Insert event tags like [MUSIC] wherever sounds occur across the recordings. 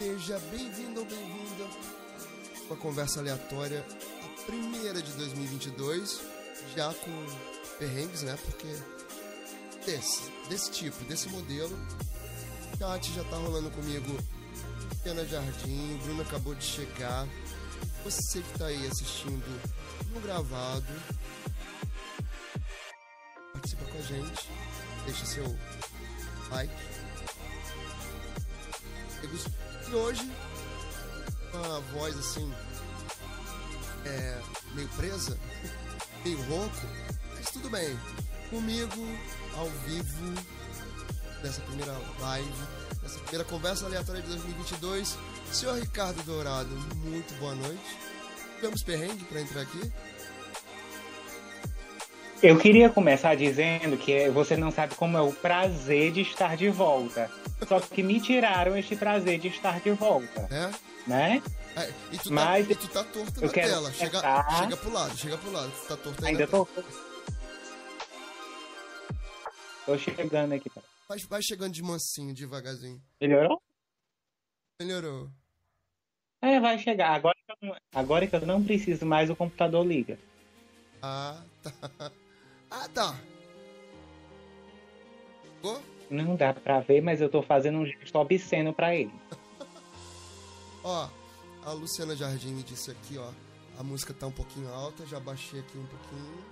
Seja bem-vindo ou bem-vinda a uma conversa aleatória, a primeira de 2022, já com perrengues, né? Porque desse, desse tipo, desse modelo, chat já tá rolando comigo. Pena Jardim, Bruno acabou de chegar. Você que tá aí assistindo no gravado, participa com a gente, deixa seu like. E hoje, com a voz assim, é, meio presa, meio rouco, mas tudo bem. Comigo, ao vivo, nessa primeira live, nessa primeira conversa aleatória de 2022, senhor Ricardo Dourado, muito boa noite. Tivemos perrengue para entrar aqui? Eu queria começar dizendo que você não sabe como é o prazer de estar de volta. Só que me tiraram este prazer de estar de volta. É? Né? É, e, tu Mas tá, e tu tá torto eu na tela. Chega, chega pro lado, chega pro lado. Tu tá torto Ainda tela. tô. Tô chegando aqui. tá? Vai, vai chegando de mansinho, devagarzinho. Melhorou? Melhorou. É, vai chegar. Agora que, eu não, agora que eu não preciso mais, o computador liga. Ah, tá. Ah, tá. Ficou? Não dá pra ver, mas eu tô fazendo um gesto obsceno pra ele. [LAUGHS] Ó, a Luciana Jardim me disse aqui, ó. A música tá um pouquinho alta, já baixei aqui um pouquinho.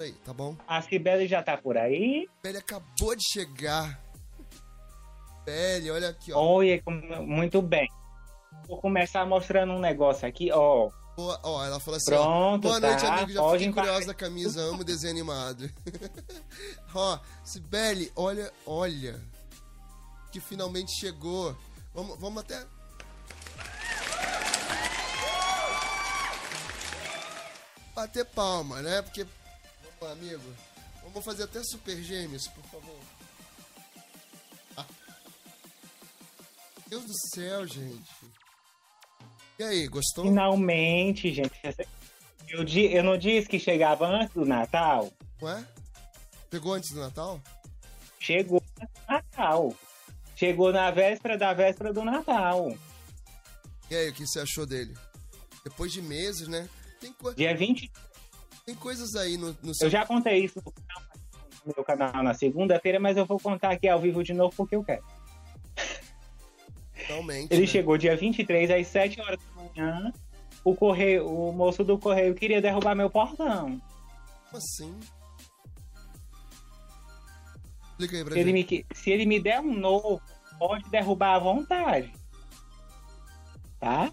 Aí, tá bom? A Cibele já tá por aí. Belly acabou de chegar. Belly, olha aqui, ó. Com- muito bem. Vou começar mostrando um negócio aqui, ó. Boa- ó, ela falou assim, ó. Pronto, Boa tá? noite, amigo. Já fiquei curiosa da camisa, amo desenho animado. [LAUGHS] Ó, Sibeli, olha, olha. Que finalmente chegou. Vamos, vamos até. Bater palma, né? Porque. Vamos lá, amigo. Vamos fazer até super gêmeos, por favor. Ah. Deus do céu, gente. E aí, gostou? Finalmente, gente. Eu, eu não disse que chegava antes do Natal? Ué? Pegou antes do Natal? Chegou no Natal. Chegou na véspera da véspera do Natal. E aí, o que você achou dele? Depois de meses, né? Tem, co- Dia 20. tem coisas aí no, no seu. Eu já contei isso no meu canal na segunda-feira, mas eu vou contar aqui ao vivo de novo porque eu quero. Realmente. Ele né? chegou dia 23 às 7 horas da manhã. O, correio, o moço do correio queria derrubar meu portão. Como assim? Explica aí pra Se ele, me, se ele me der um novo, pode derrubar à vontade. Tá?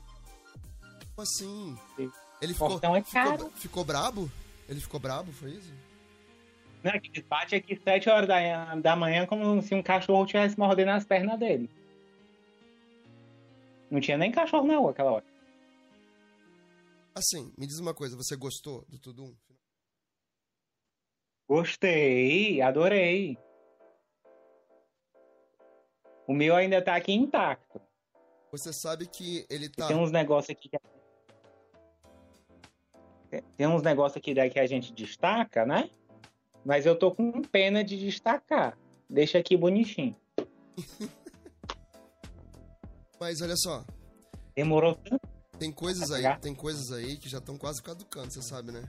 Como assim? Sim. Ele ficou, Portão é ficou, caro. ficou brabo? Ele ficou brabo, foi isso? Não, que bate aqui 7 horas da, da manhã como se um cachorro tivesse mordendo as pernas dele. Não tinha nem cachorro na rua aquela hora. Assim, me diz uma coisa, você gostou do Tudum? Gostei, adorei. O meu ainda tá aqui intacto. Você sabe que ele tá. Tem uns negócios aqui que... Tem uns negócios aqui daí que a gente destaca, né? Mas eu tô com pena de destacar. Deixa aqui bonitinho. [LAUGHS] Mas olha só, Demorou tanto. tem coisas aí, tem coisas aí que já estão quase caducando, você sabe, né?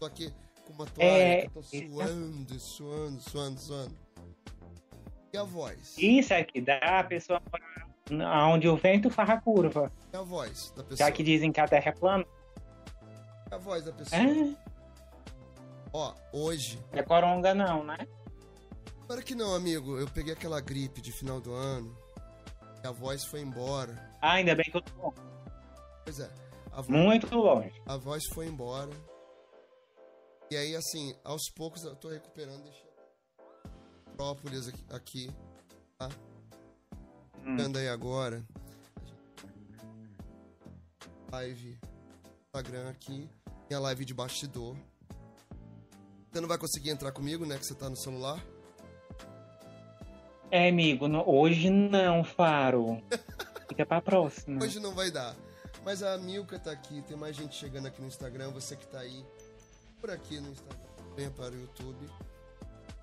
Tô aqui com uma toalha, É, que eu tô isso. suando, suando, suando, suando. E a voz? Isso aqui dá a pessoa morar onde o vento faz a curva. E a voz da pessoa? Já que dizem que a Terra é plana. E a voz da pessoa? É, Ó, hoje. é coronga não, né? Claro que não, amigo. Eu peguei aquela gripe de final do ano. A voz foi embora. Ah, ainda bem que eu tô longe. Pois é. Muito longe. a voz foi embora. E aí, assim, aos poucos eu tô recuperando. Deixa própolis aqui, aqui tá? Hum. Vendo aí agora. Live. Instagram aqui. Minha live de bastidor. Você não vai conseguir entrar comigo, né? Que você tá no celular. É, amigo, hoje não, Faro. Fica pra próxima. Hoje não vai dar. Mas a Milka tá aqui, tem mais gente chegando aqui no Instagram, você que tá aí por aqui no Instagram, venha para o YouTube.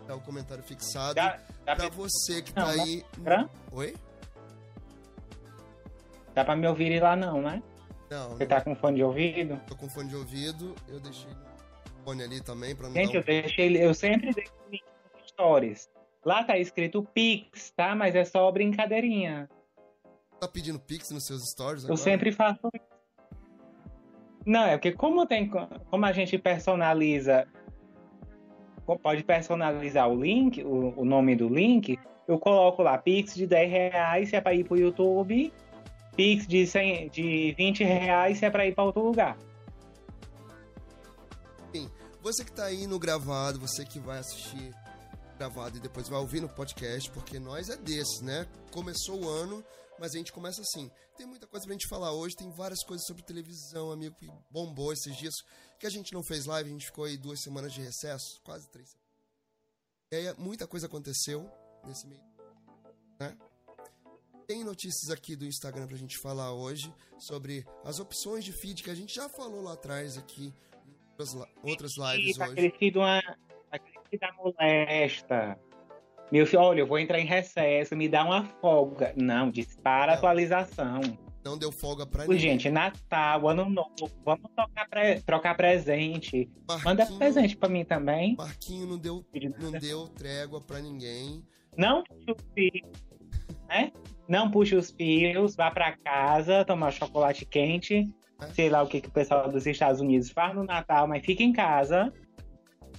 Tá o comentário fixado. Dá, dá pra você que Não, tá dá aí. Oi? dá pra me ouvir lá não, né? Não, Você não tá com fone de ouvido? tô com fone de ouvido. Eu deixei o fone ali também pra não Gente, dar eu deixei, eu sempre deixo stories. Lá tá escrito Pix, tá? Mas é só brincadeirinha. Tá pedindo pix nos seus stories Eu agora? sempre faço isso. Não, é porque como tem como a gente personaliza pode personalizar o link, o, o nome do link, eu coloco lá Pix de 10 reais se é pra ir pro YouTube, Pix de, 100, de 20 reais se é pra ir pra outro lugar. Você que tá aí no gravado, você que vai assistir gravado e depois vai ouvir no podcast, porque nós é desses, né? Começou o ano, mas a gente começa assim. Tem muita coisa pra gente falar hoje, tem várias coisas sobre televisão, amigo, que bombou esses dias, que a gente não fez live, a gente ficou aí duas semanas de recesso, quase três. E aí muita coisa aconteceu nesse meio, né? Tem notícias aqui do Instagram pra gente falar hoje sobre as opções de feed que a gente já falou lá atrás aqui em outras outras lives tá hoje. crescido uma. Tá crescido a molesta. Meu filho, olha, eu vou entrar em recesso, me dá uma folga. Não, dispara a atualização. Não deu folga pra ninguém. gente, Natal, Ano Novo, vamos trocar, pre- trocar presente. Manda Marquinho- presente pra mim também. Marquinho não deu, não deu trégua pra ninguém. Não puxa os fios, né? Não puxa os fios, vá pra casa tomar chocolate quente. É. Sei lá o que, que o pessoal dos Estados Unidos faz no Natal, mas fica em casa.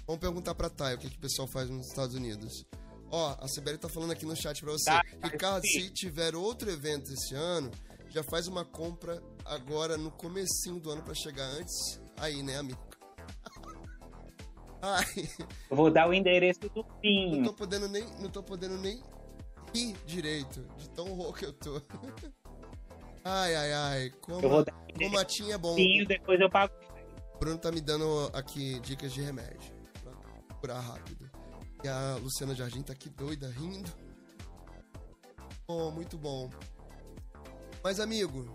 Vamos perguntar pra Thay o que, que o pessoal faz nos Estados Unidos. Ó, a Sibeli tá falando aqui no chat pra você. Tá, tá, Ricardo, sim. se tiver outro evento esse ano, já faz uma compra agora no comecinho do ano pra chegar antes. Aí, né, amigo? [LAUGHS] Ai, Eu vou dar o endereço do não PIN. tô podendo nem, não tô podendo nem rir direito, de tão rouco que eu tô. [LAUGHS] Ai, ai, ai, Eu como, vou dar como a tinha é bom. do PIN, depois eu pago. O Bruno tá me dando aqui dicas de remédio pra curar rápido. E a Luciana Jardim tá aqui doida, rindo. Bom, muito bom. Mas, amigo,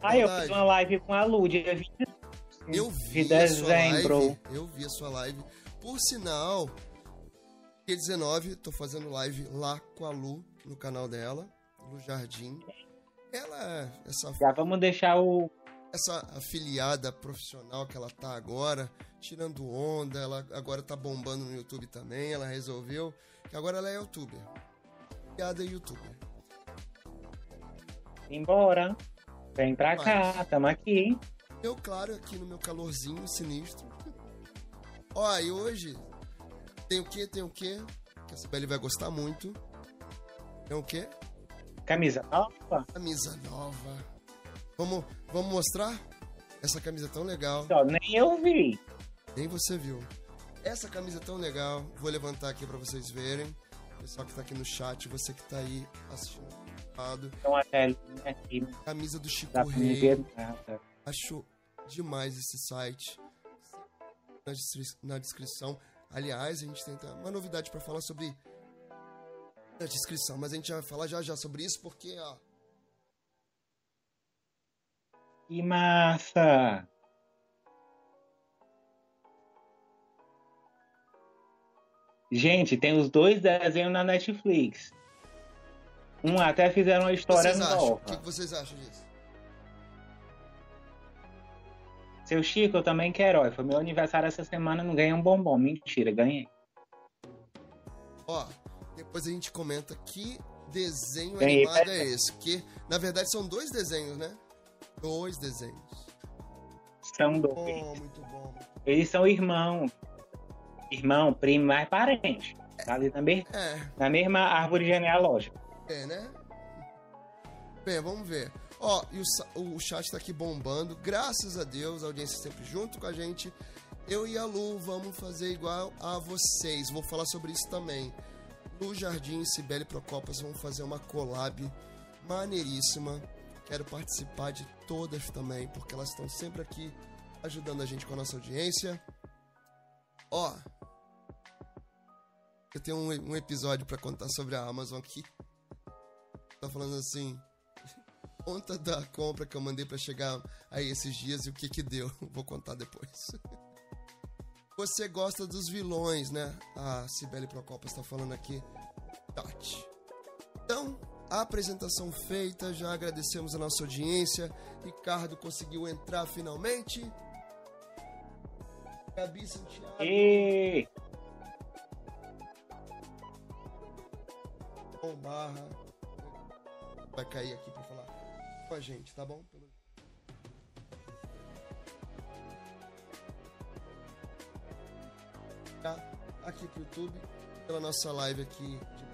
Ah, eu fiz uma live com a Lu, dia 20 eu vi de dezembro. live. Eu vi a sua live. Por sinal, dia 19, tô fazendo live lá com a Lu, no canal dela, Lu Jardim. Ela, essa Já vamos deixar o. essa afiliada profissional que ela tá agora, tirando onda, ela agora tá bombando no YouTube também, ela resolveu que agora ela é youtuber. Afiliada youtuber. Embora. Vem pra cá, tamo aqui. Eu, claro, aqui no meu calorzinho sinistro. Ó, e hoje tem o que? Tem o que? Que a Sibeli vai gostar muito. Tem o quê? Camisa nova? Camisa nova. Vamos, vamos mostrar? Essa camisa tão legal. Nem eu vi. Nem você viu. Essa camisa é tão legal. Vou levantar aqui pra vocês verem. Pessoal que tá aqui no chat, você que tá aí assistindo. Então aqui Camisa do Chico Rei. Acho demais esse site. Na, destri- na descrição. Aliás, a gente tem uma novidade pra falar sobre a descrição, mas a gente vai falar já já sobre isso porque, ó, Que massa! Gente, tem os dois desenhos na Netflix. Um até fizeram uma história vocês acham? O nova. que vocês acham disso? Seu Chico, eu também quero. Ó, Foi meu aniversário essa semana, não ganhei um bombom. Mentira, ganhei. Ó, depois a gente comenta que desenho Ganhei, animado é pera. esse. Que, na verdade, são dois desenhos, né? Dois desenhos. São dois. Bom, muito bom. Eles são irmãos. Irmão, primo, mais parente. Tá ali me- É, na mesma árvore genealógica. é, né? Bem, vamos ver. Ó, e o, o chat tá aqui bombando. Graças a Deus, a audiência sempre junto com a gente. Eu e a Lu vamos fazer igual a vocês. Vou falar sobre isso também. Lu Jardim e Cibele Procopas vão fazer uma collab maneiríssima. Quero participar de todas também, porque elas estão sempre aqui ajudando a gente com a nossa audiência. Ó, eu tenho um, um episódio pra contar sobre a Amazon aqui. Tá falando assim. Conta da compra que eu mandei pra chegar aí esses dias e o que que deu. [LAUGHS] Vou contar depois. Você gosta dos vilões, né? A Cibele Procopio está falando aqui. Tati. Então, a apresentação feita, já agradecemos a nossa audiência. Ricardo conseguiu entrar finalmente. Gabi Santiago. E... Barra. Vai cair aqui para falar com a gente, tá bom? Tá aqui pro YouTube, pela nossa live aqui. Tá.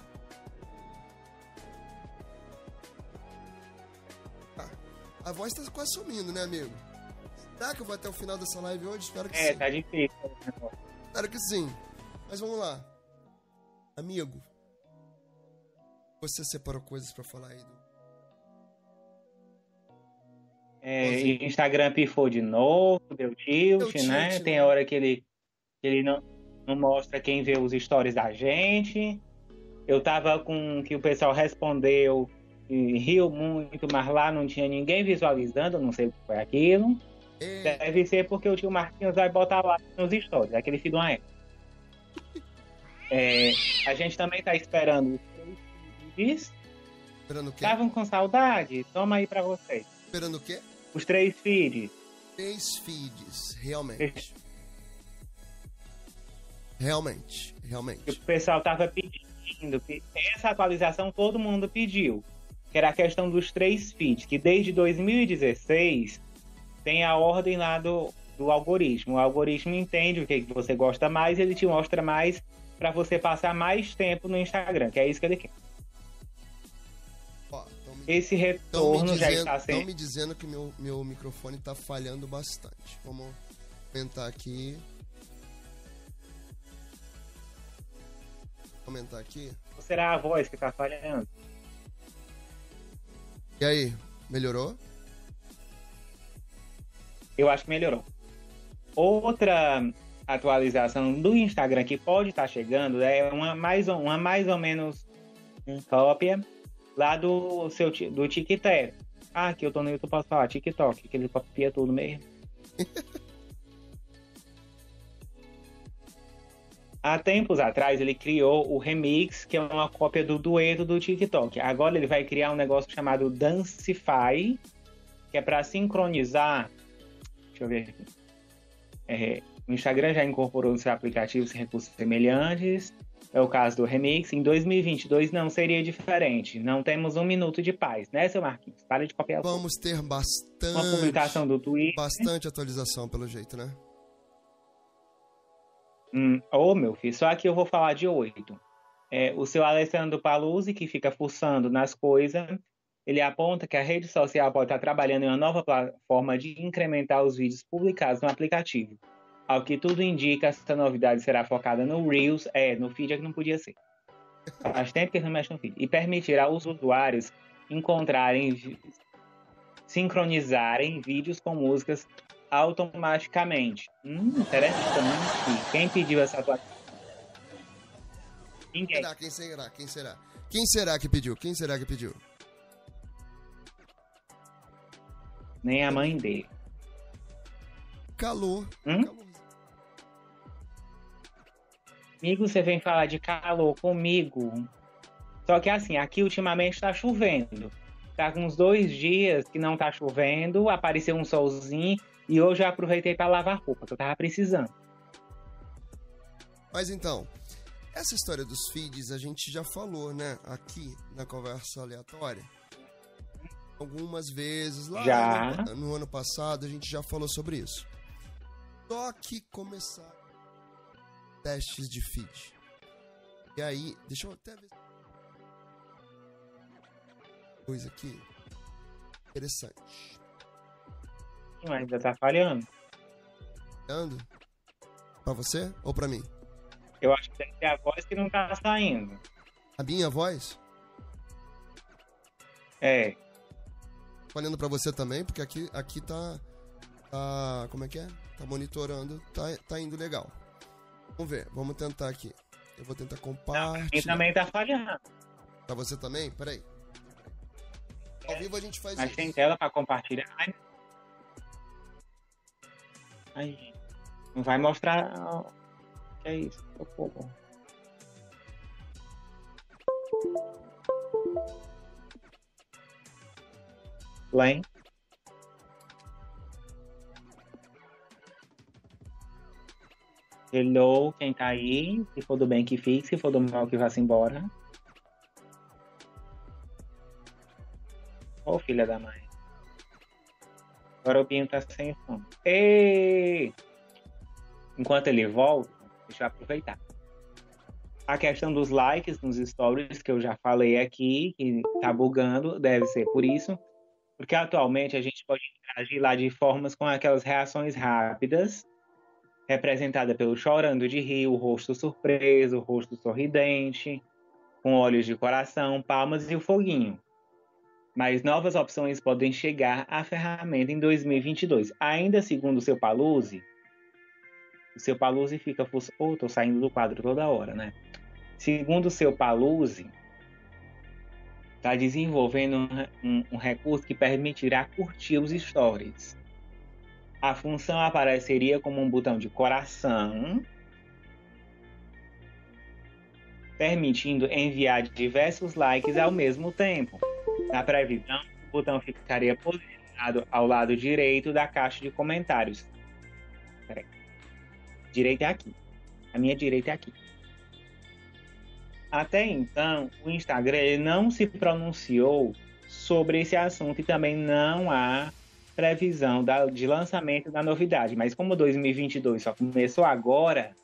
A voz tá quase sumindo, né, amigo? Será que eu vou até o final dessa live hoje? Espero que é, sim. tá difícil. Espero que sim. Mas vamos lá. Amigo, você separou coisas para falar aí do É, Instagram pifou de novo, deu tilt, Deu né? tilt, Tem né? hora que ele, que ele não, não mostra quem vê os stories da gente. Eu tava com que o pessoal respondeu e riu muito, mas lá não tinha ninguém visualizando, não sei o que foi aquilo. É, Deve ser porque o tio Marquinhos vai botar lá nos stories, aquele filho do. É, a gente também tá esperando os três feeds. esperando o quê? Estavam com saudade? Toma aí pra vocês. Esperando o quê? Os três feeds. Três feeds, realmente. Realmente, realmente. o pessoal tava pedindo. que Essa atualização todo mundo pediu. Que era a questão dos três feeds, que desde 2016 tem a ordem lá do, do algoritmo. O algoritmo entende o que, que você gosta mais, ele te mostra mais para você passar mais tempo no Instagram, que é isso que ele quer. Ó, tão me, Esse retorno já dizendo, está tão sendo. me dizendo que meu, meu microfone tá falhando bastante. Vamos aumentar aqui. Aumentar aqui. Será a voz que tá falhando? E aí, melhorou? Eu acho que melhorou. Outra atualização do Instagram que pode estar chegando é uma mais, ou- uma mais ou menos cópia lá do seu do TikTok. Ah, que eu tô no YouTube, posso falar TikTok, que ele copia tudo mesmo. [LAUGHS] Há tempos atrás ele criou o Remix, que é uma cópia do dueto do TikTok. Agora ele vai criar um negócio chamado Dancify, que é para sincronizar. Deixa eu ver aqui. É, o Instagram já incorporou no seu aplicativo recursos semelhantes. É o caso do Remix. Em 2022 não seria diferente. Não temos um minuto de paz, né, seu Marquinhos? Para de copiar. Vamos ter uma bastante, publicação do Twitter. bastante atualização pelo jeito, né? Hum, Ô, meu filho, só que eu vou falar de oito. É, o seu Alessandro Paluzzi, que fica fuçando nas coisas, ele aponta que a rede social pode estar trabalhando em uma nova forma de incrementar os vídeos publicados no aplicativo. Ao que tudo indica, essa novidade será focada no Reels, é, no feed é que não podia ser. Faz tempo que não mexem no feed. E permitirá aos usuários encontrarem, sincronizarem vídeos com músicas automaticamente. Hum, interessante. Quem pediu essa atualização? Ninguém. Será? Quem será? Quem será? Quem será que pediu? Quem será que pediu? Nem a mãe dele. Calor. Hum? Calor. Amigo, você vem falar de calor comigo. Só que assim, aqui ultimamente tá chovendo. Tá com uns dois dias que não tá chovendo, apareceu um solzinho e hoje eu aproveitei para lavar roupa, que eu tava precisando. Mas então, essa história dos feeds a gente já falou, né? Aqui na conversa aleatória. Algumas vezes, lá Já. No, no ano passado, a gente já falou sobre isso. Só que começar testes de feed. E aí, deixa eu até ver. Coisa aqui. Interessante. Mas ainda tá falhando. Ando? Pra você ou pra mim? Eu acho que deve ser a voz que não tá saindo. A minha voz? É. Falando pra você também, porque aqui, aqui tá, tá. Como é que é? Tá monitorando, tá, tá indo legal. Vamos ver, vamos tentar aqui. Eu vou tentar E compartilhar. também tá falhando. Pra você também? Peraí. Ao vivo a gente faz Mas isso. tem tela pra compartilhar. Ai. Gente. Não vai mostrar. O que é isso? Len. Hello, quem tá aí? Se for do bem que fique, se for do mal que vá-se embora. Ô, oh, filha da mãe. Agora o Binho tá sem som. Ei! Enquanto ele volta, deixa eu aproveitar. A questão dos likes nos stories, que eu já falei aqui, que tá bugando, deve ser por isso. Porque atualmente a gente pode interagir lá de formas com aquelas reações rápidas, representada pelo chorando de rir, o rosto surpreso, o rosto sorridente, com olhos de coração, palmas e o foguinho. Mas novas opções podem chegar à ferramenta em 2022. Ainda segundo o seu Paluse, o seu Paluse fica. Oh, tô saindo do quadro toda hora, né? Segundo o seu Paluse, está desenvolvendo um, um, um, recurso que permitirá curtir os stories. A função apareceria como um botão de coração, permitindo enviar diversos likes ao mesmo tempo. Na previsão, o botão ficaria posicionado ao lado direito da caixa de comentários. Peraí. Direita é aqui. A minha direita é aqui. Até então, o Instagram não se pronunciou sobre esse assunto e também não há previsão da, de lançamento da novidade. Mas como 2022 só começou agora,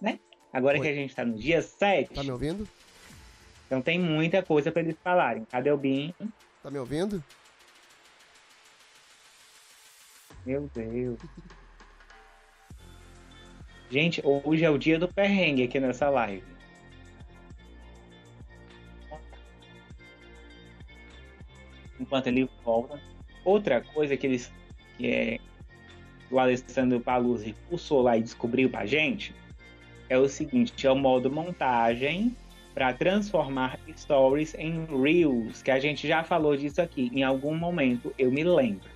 né? Agora Oi. que a gente está no dia 7. Tá me ouvindo? Então tem muita coisa para eles falarem. Cadê o Bin? Tá me ouvindo? Meu Deus. Gente, hoje é o dia do perrengue aqui nessa live. enquanto ele volta. Outra coisa que eles que é o Alessandro Paluzzi pulsou lá e descobriu pra gente é o seguinte, é o modo montagem para transformar stories em reels, que a gente já falou disso aqui em algum momento, eu me lembro.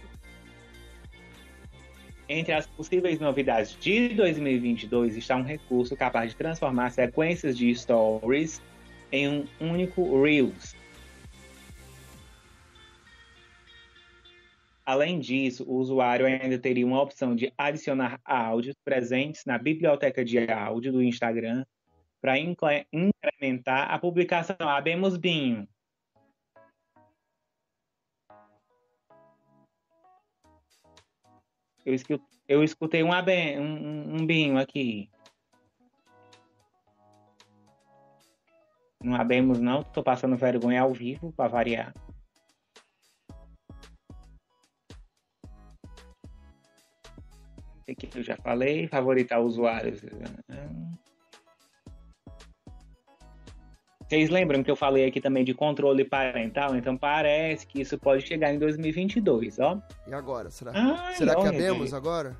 Entre as possíveis novidades de 2022 está um recurso capaz de transformar sequências de stories em um único reels, Além disso, o usuário ainda teria uma opção de adicionar áudios presentes na biblioteca de áudio do Instagram para incrementar a publicação. Abemos Binho. Eu, escutei, um, abe, um, um binho aqui. Não abemos não, tô passando vergonha ao vivo para variar. que eu já falei, favoritar usuários. Vocês lembram que eu falei aqui também de controle parental? Então parece que isso pode chegar em 2022, ó. E agora? Será, Ai, será que abemos agora?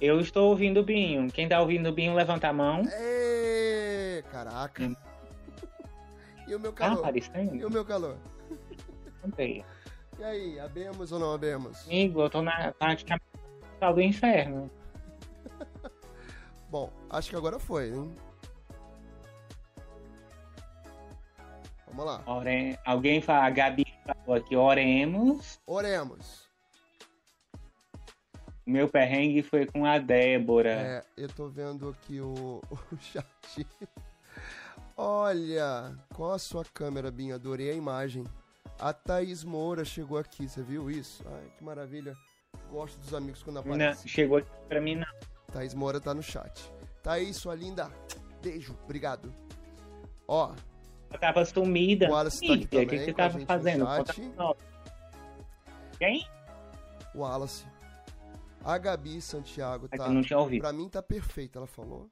Eu estou ouvindo o Binho. Quem tá ouvindo o Binho, levanta a mão. Ê, caraca. [LAUGHS] Hum. e o meu calor? Ah, e o meu calor? Sei. E aí, abemos ou não abemos? Amigo, eu tô na praticamente do inferno. [LAUGHS] Bom, acho que agora foi, hein? Vamos lá. Ore... Alguém fala, a Gabi falou aqui, oremos. Oremos. Meu perrengue foi com a Débora. É, eu tô vendo aqui o, [LAUGHS] o chat. Olha, qual a sua câmera, Binha? Adorei a imagem. A Thaís Moura chegou aqui, você viu isso? Ai, que maravilha. Gosto dos amigos quando aparecem. Não, chegou aqui pra mim não. Thaís Moura tá no chat. Thaís, sua linda. Beijo, obrigado. Ó. Eu tava sumida. O Wallace tá O que, você tava fazendo? Quem? O Wallace. A Gabi Santiago tá. não tinha ouvido. Pra mim tá perfeita, ela falou.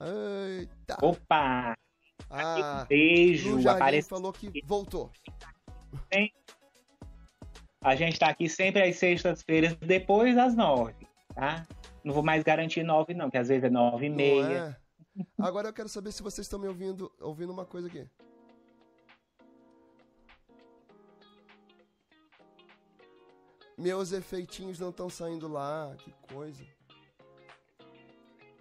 Eita. Opa! Ah, beijo. O aparece... falou que voltou. A gente tá aqui sempre às sextas-feiras, depois das nove, tá? Não vou mais garantir nove, não, que às vezes é nove e meia. Agora eu quero saber se vocês estão me ouvindo, ouvindo uma coisa aqui. Meus efeitinhos não estão saindo lá, que coisa.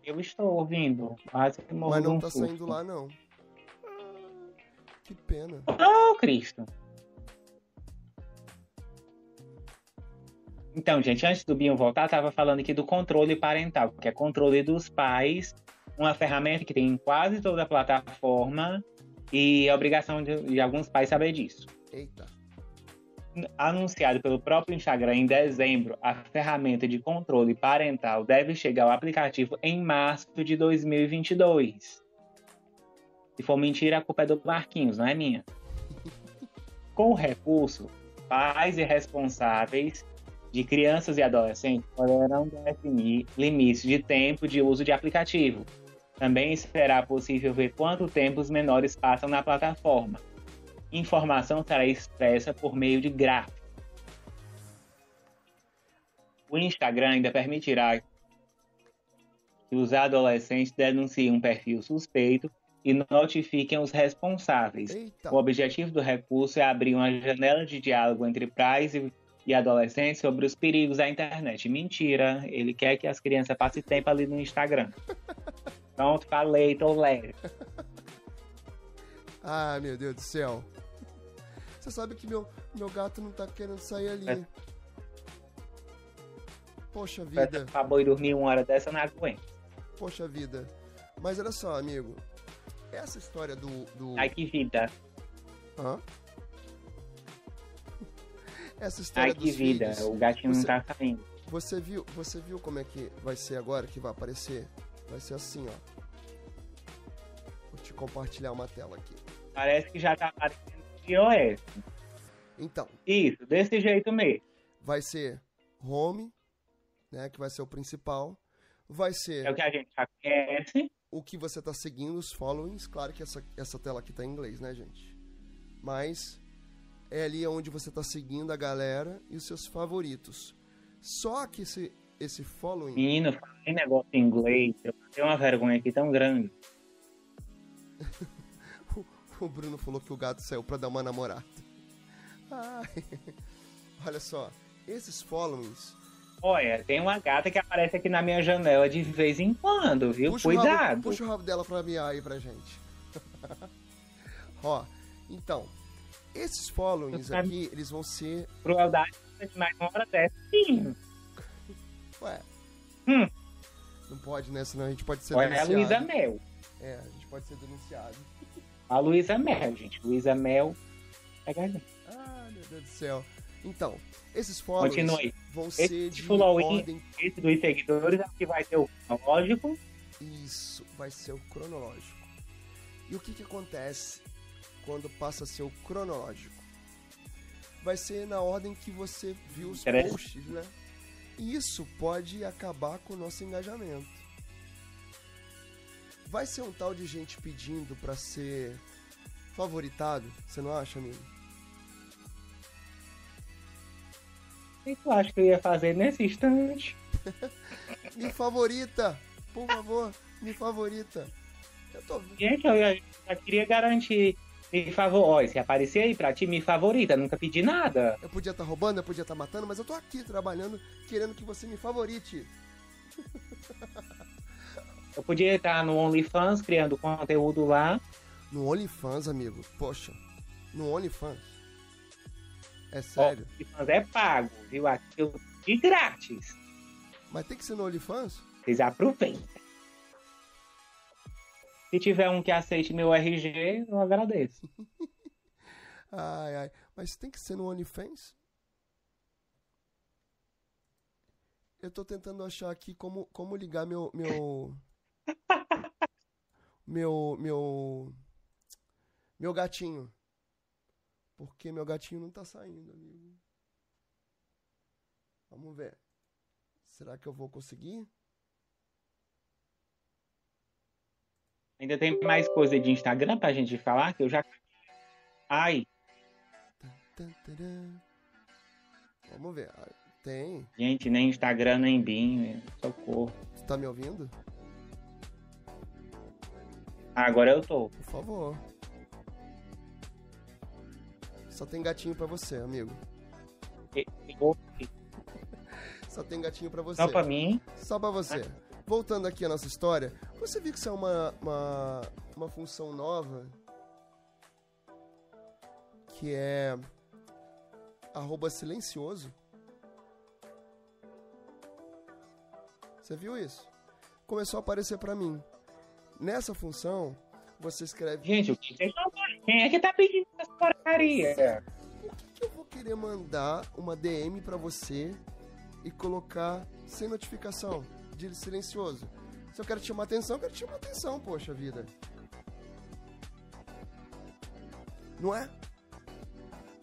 Eu estou ouvindo, mas, mas não tá saindo lá não. que pena. Oh, Cristo. Então, gente, antes do Binho voltar, tava falando aqui do controle parental, que é controle dos pais, uma ferramenta que tem em quase toda a plataforma e é obrigação de, de alguns pais saber disso. Eita. Anunciado pelo próprio Instagram em dezembro, a ferramenta de controle parental deve chegar ao aplicativo em março de 2022. Se for mentira, a culpa é do Marquinhos, não é minha. [LAUGHS] Com o recurso, pais e responsáveis de crianças e adolescentes poderão definir limites de tempo de uso de aplicativo. Também será possível ver quanto tempo os menores passam na plataforma. Informação será expressa por meio de gráficos. O Instagram ainda permitirá que os adolescentes denunciem um perfil suspeito e notifiquem os responsáveis. Eita. O objetivo do recurso é abrir uma janela de diálogo entre pais e e adolescentes sobre os perigos da internet. Mentira, ele quer que as crianças passem tempo ali no Instagram. [LAUGHS] Pronto, falei, tô leve. [LAUGHS] Ah, meu Deus do céu. Você sabe que meu, meu gato não tá querendo sair ali. É. Poxa vida. Acabou e dormir uma hora dessa, não aguento. Poxa vida. Mas olha só, amigo. Essa história do. do... Ai, que vida. Hã? [LAUGHS] essa história Ai, que vida, filhos, o gatinho você, não tá saindo. Você viu, você viu como é que vai ser agora, que vai aparecer? Vai ser assim, ó. Vou te compartilhar uma tela aqui. Parece que já tá aparecendo iOS. Então. Isso, desse jeito mesmo. Vai ser Home, né, que vai ser o principal. Vai ser... É o que a gente já conhece. O que você tá seguindo, os followings. Claro que essa, essa tela aqui tá em inglês, né, gente? Mas é ali onde você está seguindo a galera e os seus favoritos. Só que esse, esse following. Menino, tem negócio em inglês. Eu tenho uma vergonha aqui tão grande. [LAUGHS] o Bruno falou que o gato saiu para dar uma namorada. Ai. [LAUGHS] Olha só, esses followings. Olha, tem uma gata que aparece aqui na minha janela de vez em quando, viu? Puxa Cuidado. O rabo, puxa o rabo dela pra miar aí pra gente. [LAUGHS] Ó, então, esses followings aqui, eles vão ser. Crueldade mais uma hora dessa. Sim. Ué. Hum. Não pode, né? Senão a gente pode ser Olha, denunciado. é a Luísa Mel. É, a gente pode ser denunciado. A Luísa Mel, gente. Luísa Mel. Ah, meu Deus do céu. Então, esses followings Continue. vão esse ser de following, ordem... Esse dos seguidores que vai ser o cronológico. Isso, vai ser o cronológico. E o que que acontece quando passa a ser o cronológico. Vai ser na ordem que você viu os posts, né? Isso pode acabar com o nosso engajamento. Vai ser um tal de gente pedindo para ser favoritado, você não acha, amigo? O que tu acha que eu ia fazer nesse instante? [LAUGHS] me favorita, por favor, me favorita. Eu tô... Gente, eu já queria garantir me favor, ó, se aparecer aí pra ti, me favorita, nunca pedi nada. Eu podia estar tá roubando, eu podia estar tá matando, mas eu tô aqui trabalhando, querendo que você me favorite. [LAUGHS] eu podia estar no OnlyFans, criando conteúdo lá. No OnlyFans, amigo? Poxa, no OnlyFans? É sério? O OnlyFans é pago, viu? Aqui eu de grátis. Mas tem que ser no OnlyFans? Vocês aproveitem. Se tiver um que aceite meu RG, eu agradeço. [LAUGHS] ai, ai. Mas tem que ser no OnlyFans? Eu tô tentando achar aqui como, como ligar meu. Meu. [LAUGHS] meu. Meu. Meu gatinho. Porque meu gatinho não tá saindo, amigo. Vamos ver. Será que eu vou conseguir? Ainda tem mais coisa de Instagram pra gente falar que eu já. Ai. Vamos ver. Tem. Gente, nem Instagram, nem BIM. Socorro. Você tá me ouvindo? Agora eu tô. Por favor. Só tem gatinho pra você, amigo. Só tem gatinho pra você. Só pra mim. Só pra você. Voltando aqui à nossa história, você viu que isso é uma, uma, uma função nova que é arroba silencioso. Você viu isso? Começou a aparecer pra mim. Nessa função, você escreve. Gente, o que vocês Quem é que tá pedindo essa porcaria? Por que, que eu vou querer mandar uma DM pra você e colocar sem notificação, de silencioso? Se eu quero te chamar atenção, eu quero te chamar atenção, poxa vida. Não é?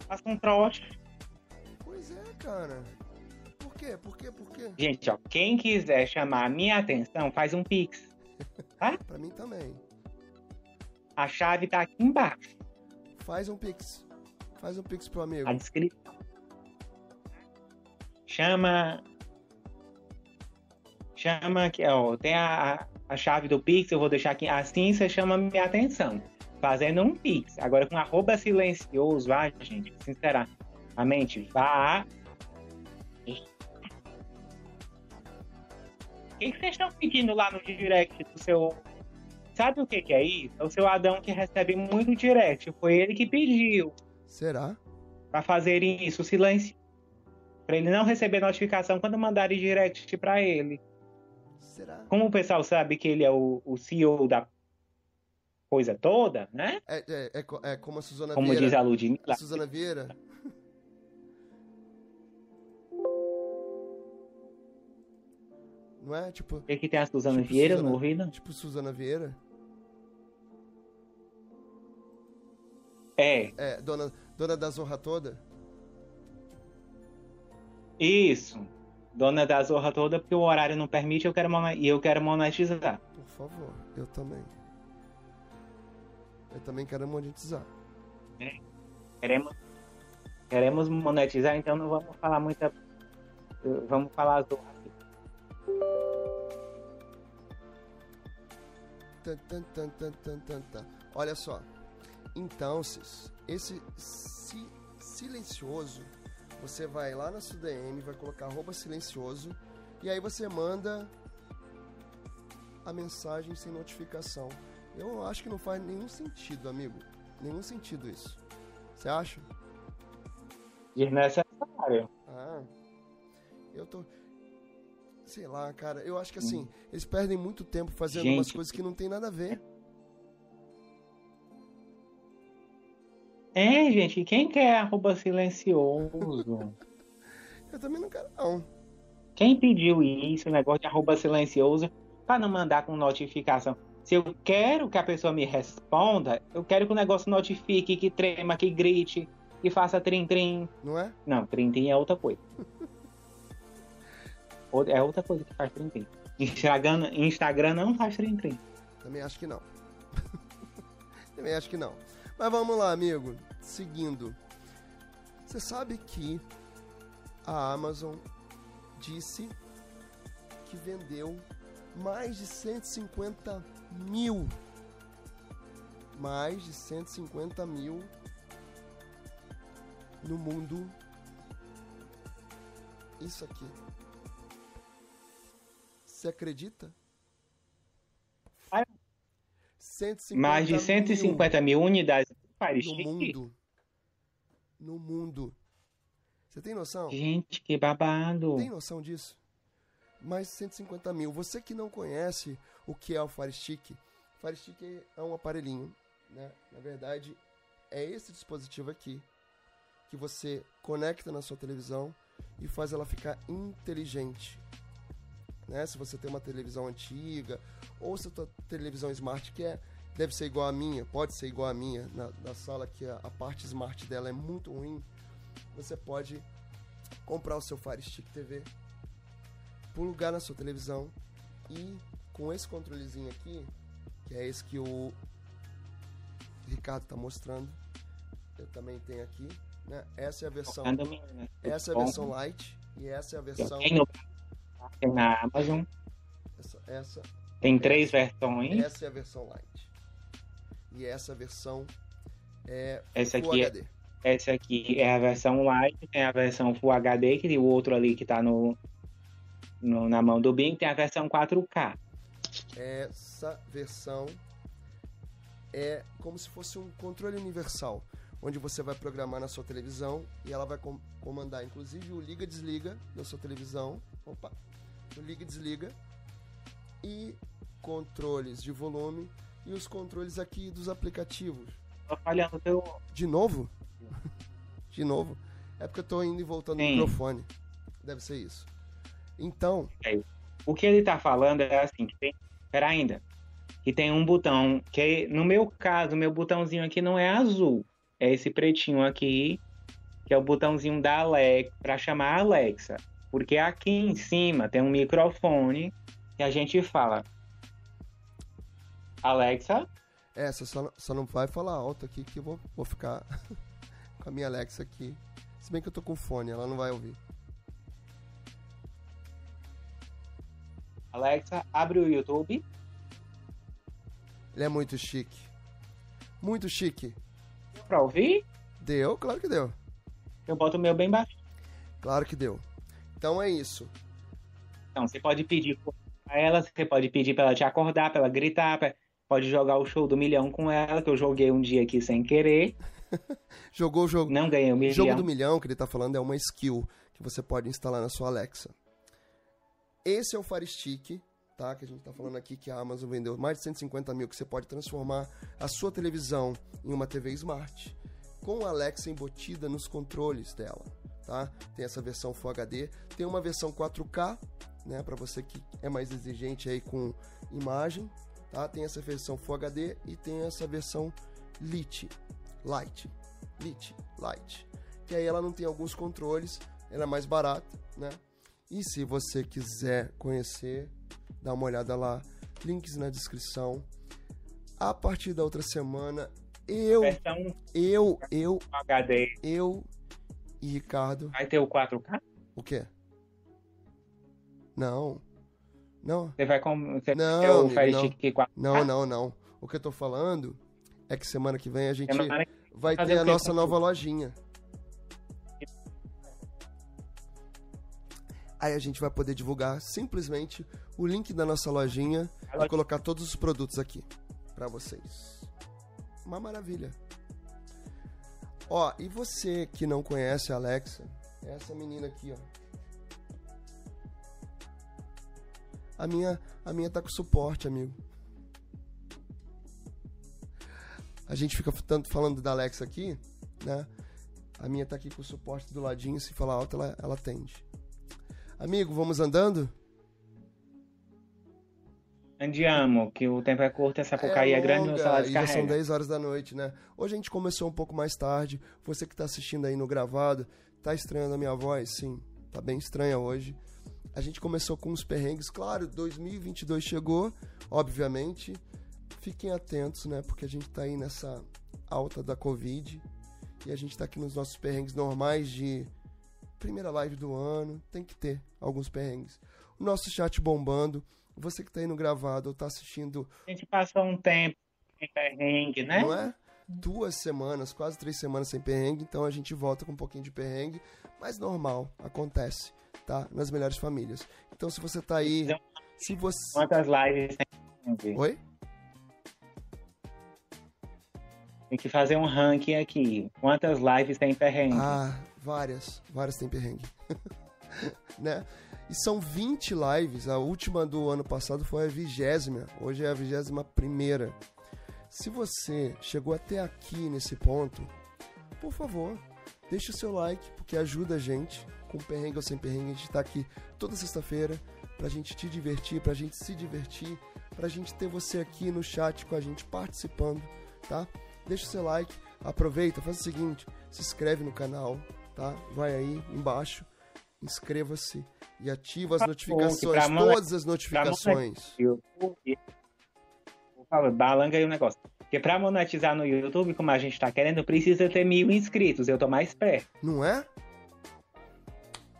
Faça um trote. Pois é, cara. Por quê? Por quê? Por quê? Gente, ó, quem quiser chamar a minha atenção, faz um pix. [LAUGHS] Tá? pra mim também. A chave tá aqui embaixo. Faz um pix. Faz um pix pro amigo. A descrição. Chama. Chama aqui, ó. Tem a, a chave do Pix, eu vou deixar aqui. Assim você chama minha atenção. Fazendo um Pix. Agora com arroba silencioso, vai, gente. Sinceramente, vá. O que vocês estão pedindo lá no direct do seu. Sabe o que, que é isso? É o seu Adão que recebe muito direct. Foi ele que pediu. Será? Pra fazer isso, silêncio. Pra ele não receber notificação quando mandarem direct pra ele. Será? Como o pessoal sabe que ele é o, o CEO da coisa toda, né? É, é, é, é como a Suzana Como Vieira. diz a Ludmilla. Suzana Vieira. Não é? Tipo, O que, que tem a Suzana Tipo Vieira Suzana- no ouvido? tipo Suzana Vieira. É, É, dona, dona da zorra toda. isso. Dona da zorra toda, porque o horário não permite eu quero e eu quero monetizar. Por favor, eu também. Eu também quero monetizar. Queremos, queremos monetizar, então não vamos falar muita. Vamos falar zorra. aqui. Tan, tan, tan, tan, tan, tan. Olha só. Então, esse si- silencioso, você vai lá na sua DM, vai colocar arroba silencioso, e aí você manda a mensagem sem notificação. Eu acho que não faz nenhum sentido, amigo. Nenhum sentido isso. Você acha? Desnecessário. Ah, eu tô. Sei lá, cara. Eu acho que assim, eles perdem muito tempo fazendo umas Gente. coisas que não tem nada a ver. É, gente, quem quer arroba silencioso? Eu também não quero, não. Quem pediu isso, o negócio de arroba silencioso, para não mandar com notificação? Se eu quero que a pessoa me responda, eu quero que o negócio notifique, que trema, que grite, que faça trim-trim. Não é? Não, trim-trim é outra coisa. [LAUGHS] É outra coisa que faz trim-trim. Instagram, Instagram não faz trim-trim. Também acho que não. [LAUGHS] também acho que não. Mas vamos lá, amigo. Seguindo. Você sabe que a Amazon disse que vendeu mais de 150 mil. Mais de 150 mil no mundo. Isso aqui. Você acredita? Ah. 150 Mais de mil 150 mil unidades do Fire no Stick. mundo. No mundo. Você tem noção? Gente, que babado. Tem noção disso? Mais de 150 mil. Você que não conhece o que é o Fire Stick, Fire Stick é um aparelhinho, né? Na verdade, é esse dispositivo aqui que você conecta na sua televisão e faz ela ficar inteligente. Né? Se você tem uma televisão antiga ou se a tua televisão smart que é deve ser igual a minha, pode ser igual a minha na, sala que a, a parte smart dela é muito ruim, você pode comprar o seu Fire Stick TV, plugar na sua televisão e com esse controlezinho aqui, que é esse que o Ricardo está mostrando, eu também tenho aqui, né? Essa é a versão, em- essa é a versão light e essa é a versão, na Amazon. essa, essa, Tem três versões. essa é a versão light e essa versão é Essa Full aqui é, HD. essa aqui é a versão Lite, tem a versão Full HD, que tem o outro ali que tá no, no, na mão do Bing tem a versão 4K. Essa versão é como se fosse um controle universal, onde você vai programar na sua televisão e ela vai com comandar inclusive o liga desliga da sua televisão. Opa. O liga desliga e controles de volume e os controles aqui dos aplicativos. Tô falhando teu. De novo? [LAUGHS] De novo? É porque eu tô indo e voltando Sim. no microfone. Deve ser isso. Então. É, o que ele tá falando é assim, que tem. Pera ainda. Que tem um botão. Que no meu caso, meu botãozinho aqui não é azul. É esse pretinho aqui. Que é o botãozinho da Alexa. Pra chamar a Alexa. Porque aqui em cima tem um microfone. Que a gente fala. Alexa. É, só, só não vai falar alto aqui que eu vou, vou ficar [LAUGHS] com a minha Alexa aqui. Se bem que eu tô com fone, ela não vai ouvir. Alexa, abre o YouTube. Ele é muito chique. Muito chique. Deu pra ouvir? Deu, claro que deu. Eu boto o meu bem baixo. Claro que deu. Então é isso. Então, você pode pedir pra ela, você pode pedir pra ela te acordar, pra ela gritar, pra pode jogar o show do milhão com ela, que eu joguei um dia aqui sem querer. [LAUGHS] Jogou o jogo. Não ganhei o milhão. O jogo do milhão que ele tá falando é uma skill que você pode instalar na sua Alexa. Esse é o Fire Stick, tá? Que a gente tá falando aqui que a Amazon vendeu mais de 150 mil, que você pode transformar a sua televisão em uma TV Smart com a Alexa embutida nos controles dela, tá? Tem essa versão Full HD, tem uma versão 4K, né? Para você que é mais exigente aí com imagem, Tá? Tem essa versão Full HD e tem essa versão Lite, Light, Lite, Light. Que aí ela não tem alguns controles, ela é mais barata, né? E se você quiser conhecer, dá uma olhada lá, links na descrição. A partir da outra semana, eu, eu, eu, HD. eu e Ricardo. Vai ter o 4K? O quê? Não. Não. Você vai com. Você não, quer o 4K? Não, não, não. O que eu tô falando é que semana que vem a gente vai ter a nossa nova lojinha. Aí a gente vai poder divulgar simplesmente o link da nossa lojinha e colocar todos os produtos aqui para vocês. Uma maravilha. Ó, e você que não conhece a Alexa, é essa menina aqui, ó. A minha, a minha tá com suporte, amigo. A gente fica tanto falando da Alexa aqui, né? A minha tá aqui com o suporte do ladinho, se falar alto, ela, ela atende. Amigo, vamos andando? Andiamo, que o tempo é curto, essa porcaria é, é grande, no sala já são 10 horas da noite, né? Hoje a gente começou um pouco mais tarde. Você que tá assistindo aí no gravado, tá estranhando a minha voz? Sim, tá bem estranha hoje. A gente começou com os perrengues, claro, 2022 chegou, obviamente. Fiquem atentos, né? Porque a gente tá aí nessa alta da Covid e a gente tá aqui nos nossos perrengues normais de primeira live do ano, tem que ter alguns perrengues. O nosso chat bombando, você que tá aí no gravado ou tá assistindo. A gente passou um tempo sem perrengue, né? Não é? Duas semanas, quase três semanas sem perrengue, então a gente volta com um pouquinho de perrengue, mas normal, acontece tá? Nas melhores famílias. Então, se você tá aí. Se você... Quantas lives tem? Oi? Tem que fazer um ranking aqui. Quantas lives tem perrengue? Ah, várias. Várias tem perrengue. [LAUGHS] né? E são 20 lives. A última do ano passado foi a vigésima. Hoje é a vigésima primeira. Se você chegou até aqui nesse ponto, por favor, deixe o seu like, porque ajuda a gente com perrengue ou sem perrengue. A gente tá aqui toda sexta-feira pra gente te divertir, pra gente se divertir, pra gente ter você aqui no chat com a gente participando, tá? Deixa o seu like, aproveita, faz o seguinte, se inscreve no canal, tá? Vai aí embaixo, inscreva-se e ativa as notificações, todas as notificações. Balanga aí o negócio. Porque pra monetizar no YouTube, como a gente tá querendo, precisa ter mil inscritos. Eu tô mais perto. Não é?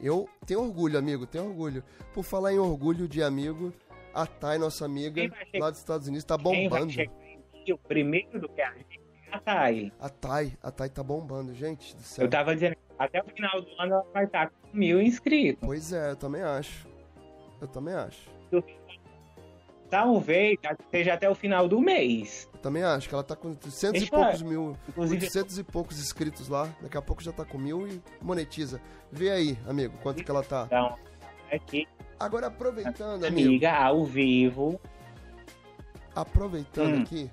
Eu tenho orgulho, amigo, tenho orgulho. Por falar em orgulho de amigo, a Thay, nossa amiga, lá dos Estados Unidos, tá bombando. o primeiro do que a gente a Thay. A Thay, a Thay tá bombando, gente do céu. Eu tava dizendo, até o final do ano ela vai estar com mil inscritos. Pois é, eu também acho. Eu também acho. Talvez seja até o final do mês. Também acho que ela tá com 300 e poucos mil, Inclusive... 800 e poucos inscritos lá. Daqui a pouco já tá com mil e monetiza. Vê aí, amigo, quanto que ela tá. Então, aqui. Agora, aproveitando, amigo. Amiga, ao vivo. Aproveitando hum. aqui,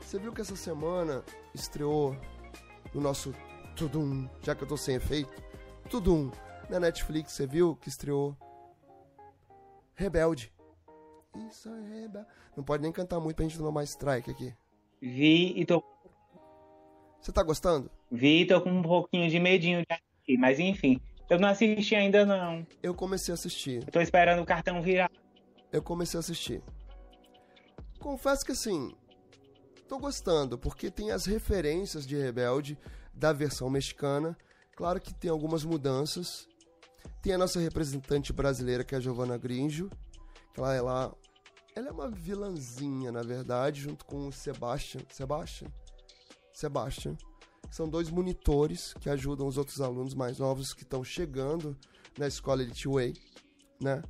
você viu que essa semana estreou no nosso Tudum, já que eu tô sem efeito, Tudum, na Netflix, você viu que estreou Rebelde. Isso é rebelde. Não pode nem cantar muito pra gente tomar mais strike aqui. Vi e tô. Você tá gostando? Vi e tô com um pouquinho de medinho de assistir, mas enfim. Eu não assisti ainda não. Eu comecei a assistir. Eu tô esperando o cartão virar. Eu comecei a assistir. Confesso que assim, tô gostando, porque tem as referências de Rebelde da versão mexicana. Claro que tem algumas mudanças. Tem a nossa representante brasileira, que é a Giovanna Grinjo. Ela é lá. Ela é uma vilãzinha, na verdade, junto com o Sebastian. Sebastian? Sebastian. São dois monitores que ajudam os outros alunos mais novos que estão chegando na escola Elite Way, né?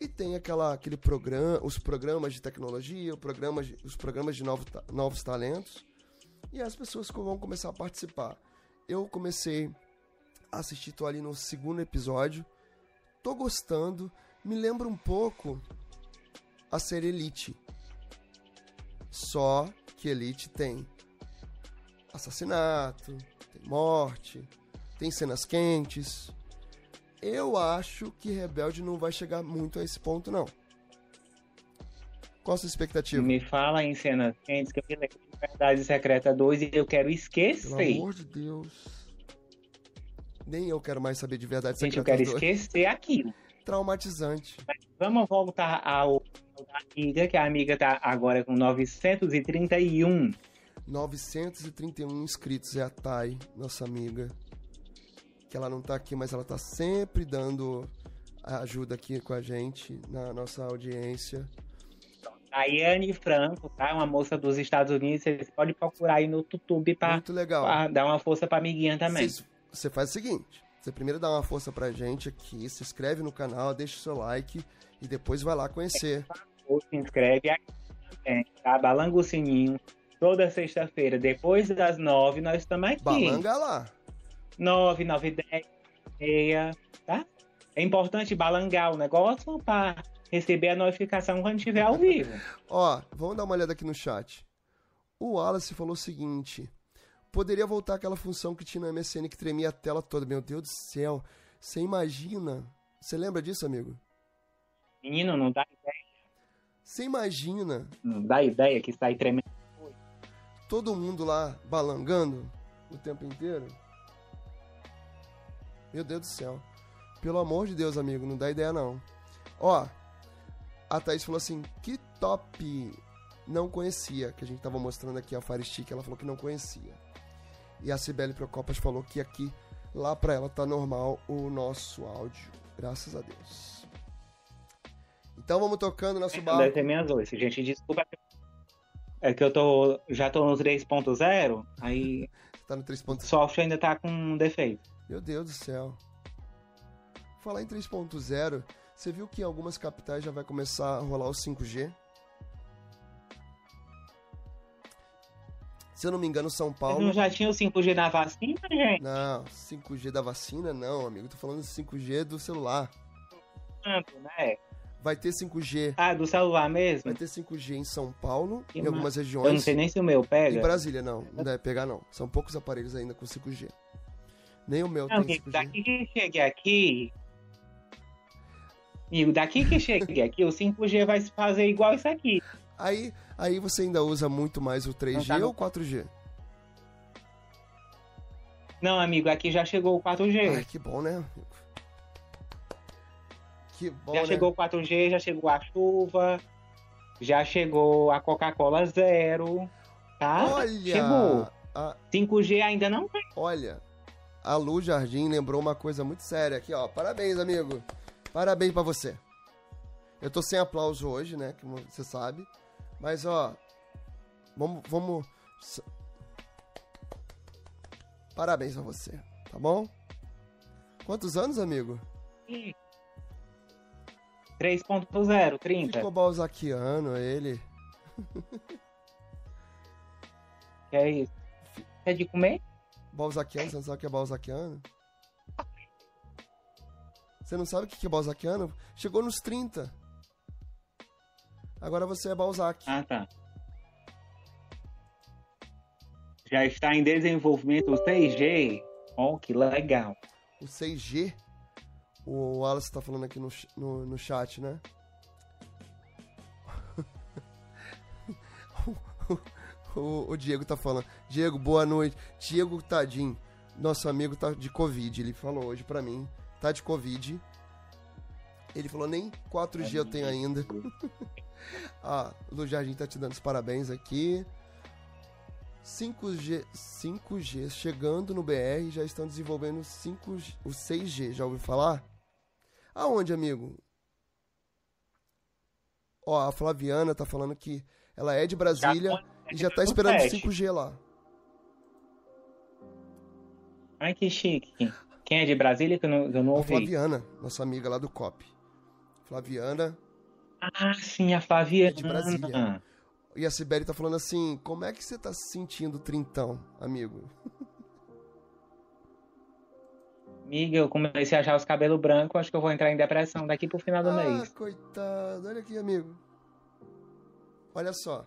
E tem aquela, aquele programa, os programas de tecnologia, o programa de, os programas de novos, novos talentos. E as pessoas vão começar a participar. Eu comecei a assistir, tô ali no segundo episódio. Tô gostando. Me lembra um pouco a série Elite. Só que Elite tem assassinato, tem morte, tem cenas quentes. Eu acho que Rebelde não vai chegar muito a esse ponto, não. Qual a sua expectativa? Me fala em cenas quentes que eu me lembro de Verdade Secreta 2 e eu quero esquecer. Pelo amor de Deus. Nem eu quero mais saber de Verdade Secreta 2. Gente, eu quero 2. esquecer aquilo. Traumatizante. Mas vamos voltar ao da amiga, que a amiga tá agora com 931. 931 inscritos é a Thay, nossa amiga. Que ela não tá aqui, mas ela tá sempre dando ajuda aqui com a gente na nossa audiência. Daiane Franco, tá? Uma moça dos Estados Unidos. Vocês podem procurar aí no YouTube pra, pra dar uma força pra amiguinha também. você faz o seguinte: você primeiro dá uma força pra gente aqui, se inscreve no canal, deixa o seu like e depois vai lá conhecer. Se inscreve aqui também, tá? Balanga o sininho. Toda sexta-feira, depois das nove, nós estamos aqui. Balanga lá. Nove, nove, dez, meia, tá? É importante balangar o negócio para receber a notificação quando estiver ao vivo. [LAUGHS] Ó, vamos dar uma olhada aqui no chat. O Wallace falou o seguinte: poderia voltar aquela função que tinha no MSN que tremia a tela toda. Meu Deus do céu. Você imagina? Você lembra disso, amigo? Menino, não dá ideia. Você imagina? Não dá ideia que está aí tremendo. Todo mundo lá balangando o tempo inteiro? Meu Deus do céu. Pelo amor de Deus, amigo, não dá ideia não. Ó, a Thaís falou assim: que top! Não conhecia, que a gente tava mostrando aqui a Fire Stick, ela falou que não conhecia. E a Cibele Procopas falou que aqui, lá pra ela, tá normal o nosso áudio. Graças a Deus. Então vamos tocando nosso barco. Deve ter minhas duas. Gente, desculpa. É que eu tô, já tô no 3.0, aí. tá no 3.0. O software ainda tá com um defeito. Meu Deus do céu. Falar em 3.0, você viu que em algumas capitais já vai começar a rolar o 5G? Se eu não me engano, São Paulo. não já tinha o 5G da vacina, gente? Não, 5G da vacina não, amigo. Tô falando de 5G do celular. Tanto, né? Vai ter 5G. Ah, do celular mesmo? Vai ter 5G em São Paulo, que em algumas regiões. Eu não sei nem se o meu pega. Em Brasília, não. Não deve pegar, não. São poucos aparelhos ainda com 5G. Nem o meu não, tem 5G. Daqui que chegue aqui, e daqui que chegue aqui, o 5G vai se fazer igual isso aqui. Aí, aí você ainda usa muito mais o 3G tá ou o 4G? Não, amigo, aqui já chegou o 4G. Ai, que bom, né? Que bom, já né? chegou o 4G, já chegou a chuva, já chegou a Coca-Cola Zero, tá? Olha! Chegou. A... 5G ainda não. Olha, a Lu Jardim lembrou uma coisa muito séria aqui, ó. Parabéns, amigo. Parabéns para você. Eu tô sem aplauso hoje, né? Como você sabe. Mas, ó. Vamos. vamos... Parabéns pra você, tá bom? Quantos anos, amigo? 3.0, 30. Ficou balzaquiano ele. [LAUGHS] Que é isso? É de comer? Balzaquiano, você não sabe o que é balzaquiano? Você não sabe o que é balzaquiano? Chegou nos 30. Agora você é Balzac. Ah, tá. Já está em desenvolvimento o 6G. Oh, que legal. O 6G? O Wallace tá falando aqui no, no, no chat, né? [LAUGHS] o, o, Diego tá falando. Diego, boa noite. Diego Tadinho, nosso amigo tá de Covid. Ele falou hoje pra mim. Tá de Covid. Ele falou, nem 4G eu tenho ainda. [LAUGHS] ah, Lu Jardim tá te dando os parabéns aqui. 5G, 5G chegando no BR, já estão desenvolvendo 5G, o 6G, já ouviu falar? Aonde, amigo? Ó, a Flaviana tá falando que ela é de Brasília já, e já tá esperando 5G lá. Ai, que chique. Quem é de Brasília que eu não, eu não ouvi? A Flaviana, nossa amiga lá do COP. Flaviana. Ah, sim, a Flaviana. É de Brasília. E a Sibeli tá falando assim, como é que você tá se sentindo trintão, amigo? [LAUGHS] Amiga, eu comecei a achar os cabelos brancos, acho que eu vou entrar em depressão daqui pro final do ah, mês. Ah, coitado. Olha aqui, amigo. Olha só.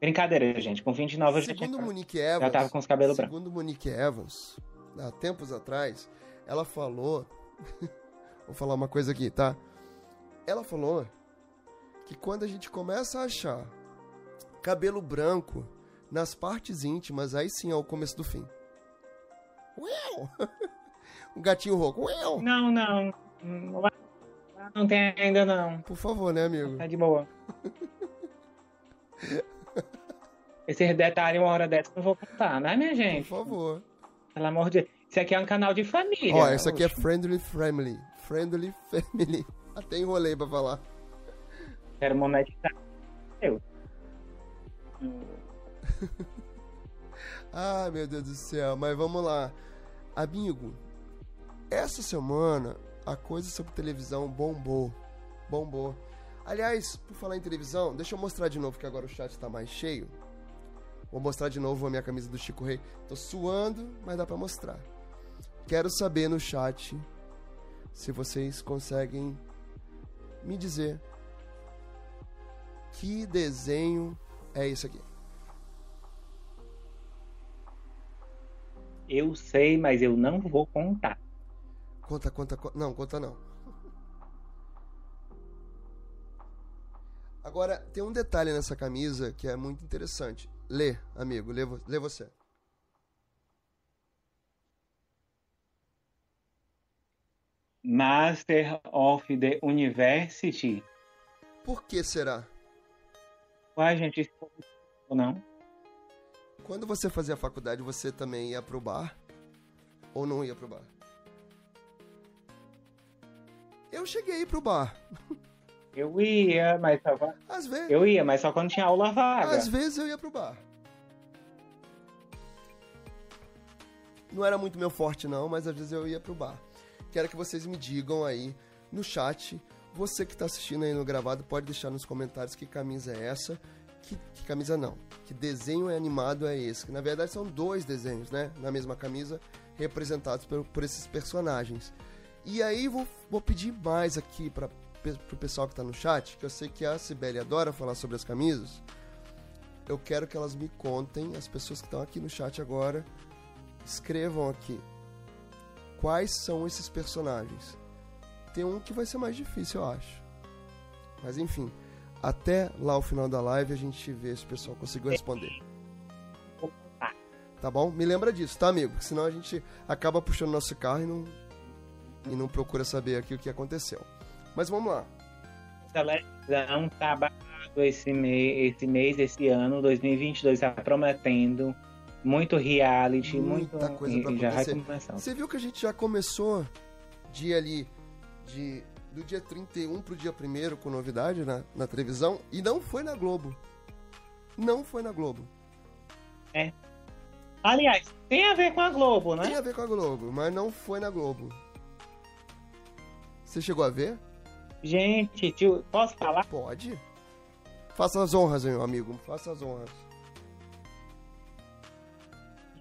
Brincadeira, gente. Com 29 segundo já, tinha... Monique Evans, já tava com os cabelos segundo brancos. Segundo Monique Evans, há tempos atrás, ela falou... [LAUGHS] vou falar uma coisa aqui, tá? Ela falou que quando a gente começa a achar cabelo branco nas partes íntimas, aí sim é o começo do fim. Uau! [LAUGHS] gatinho rouco. Uau! Não, não. Não tem ainda não. Por favor, né, amigo? Tá de boa. Esses detalhes, uma hora dessa, não vou contar, né, minha gente? Por favor. Pelo amor de Deus. Isso aqui é um canal de família. Ó, esse aqui é Friendly Family. Friendly Family. [LAUGHS] Até enrolei pra falar. Quero monetizar. Eu. [LAUGHS] Ai, meu Deus do céu. Mas vamos lá. Amigo, essa semana a coisa sobre televisão bombou. Bombou. Aliás, por falar em televisão, deixa eu mostrar de novo que agora o chat tá mais cheio. Vou mostrar de novo a minha camisa do Chico Rei. Tô suando, mas dá para mostrar. Quero saber no chat se vocês conseguem me dizer que desenho é esse aqui. Eu sei, mas eu não vou contar. Conta, conta, conta. Não, conta não. Agora, tem um detalhe nessa camisa que é muito interessante. Lê, amigo, lê, lê você. Master of the University. Por que será? Ué, gente, não? Quando você fazia a faculdade, você também ia pro bar? Ou não ia pro bar? Eu cheguei pro bar. Eu ia, mas só quando... Às vezes. Eu ia, mas só quando tinha aula vaga. Às vezes eu ia pro bar. Não era muito meu forte, não, mas às vezes eu ia pro bar. Quero que vocês me digam aí no chat. Você que está assistindo aí no gravado pode deixar nos comentários que camisa é essa. Que, que, camisa não? Que desenho é animado é esse? Que na verdade são dois desenhos, né? Na mesma camisa, representados por, por esses personagens. E aí vou, vou pedir mais aqui para pro pessoal que está no chat, que eu sei que a Sibeli adora falar sobre as camisas. Eu quero que elas me contem, as pessoas que estão aqui no chat agora, escrevam aqui quais são esses personagens. Tem um que vai ser mais difícil, eu acho. Mas enfim, até lá o final da live a gente vê se o pessoal conseguiu responder. Tá bom? Me lembra disso, tá, amigo? Porque senão a gente acaba puxando nosso carro e não, e não procura saber aqui o que aconteceu. Mas vamos lá. Televisão tá babado esse mês, esse mês, esse ano, 2022, tá prometendo muito reality, muita muito, coisa pra já acontecer. vai começar. Você viu que a gente já começou dia ali de do dia 31 pro dia 1 com novidade na, na televisão e não foi na Globo. Não foi na Globo. É. Aliás, tem a ver com a Globo, né? Tem a ver com a Globo, mas não foi na Globo. Você chegou a ver? Gente, tio, posso falar? Pode. Faça as honras, meu amigo. Faça as honras.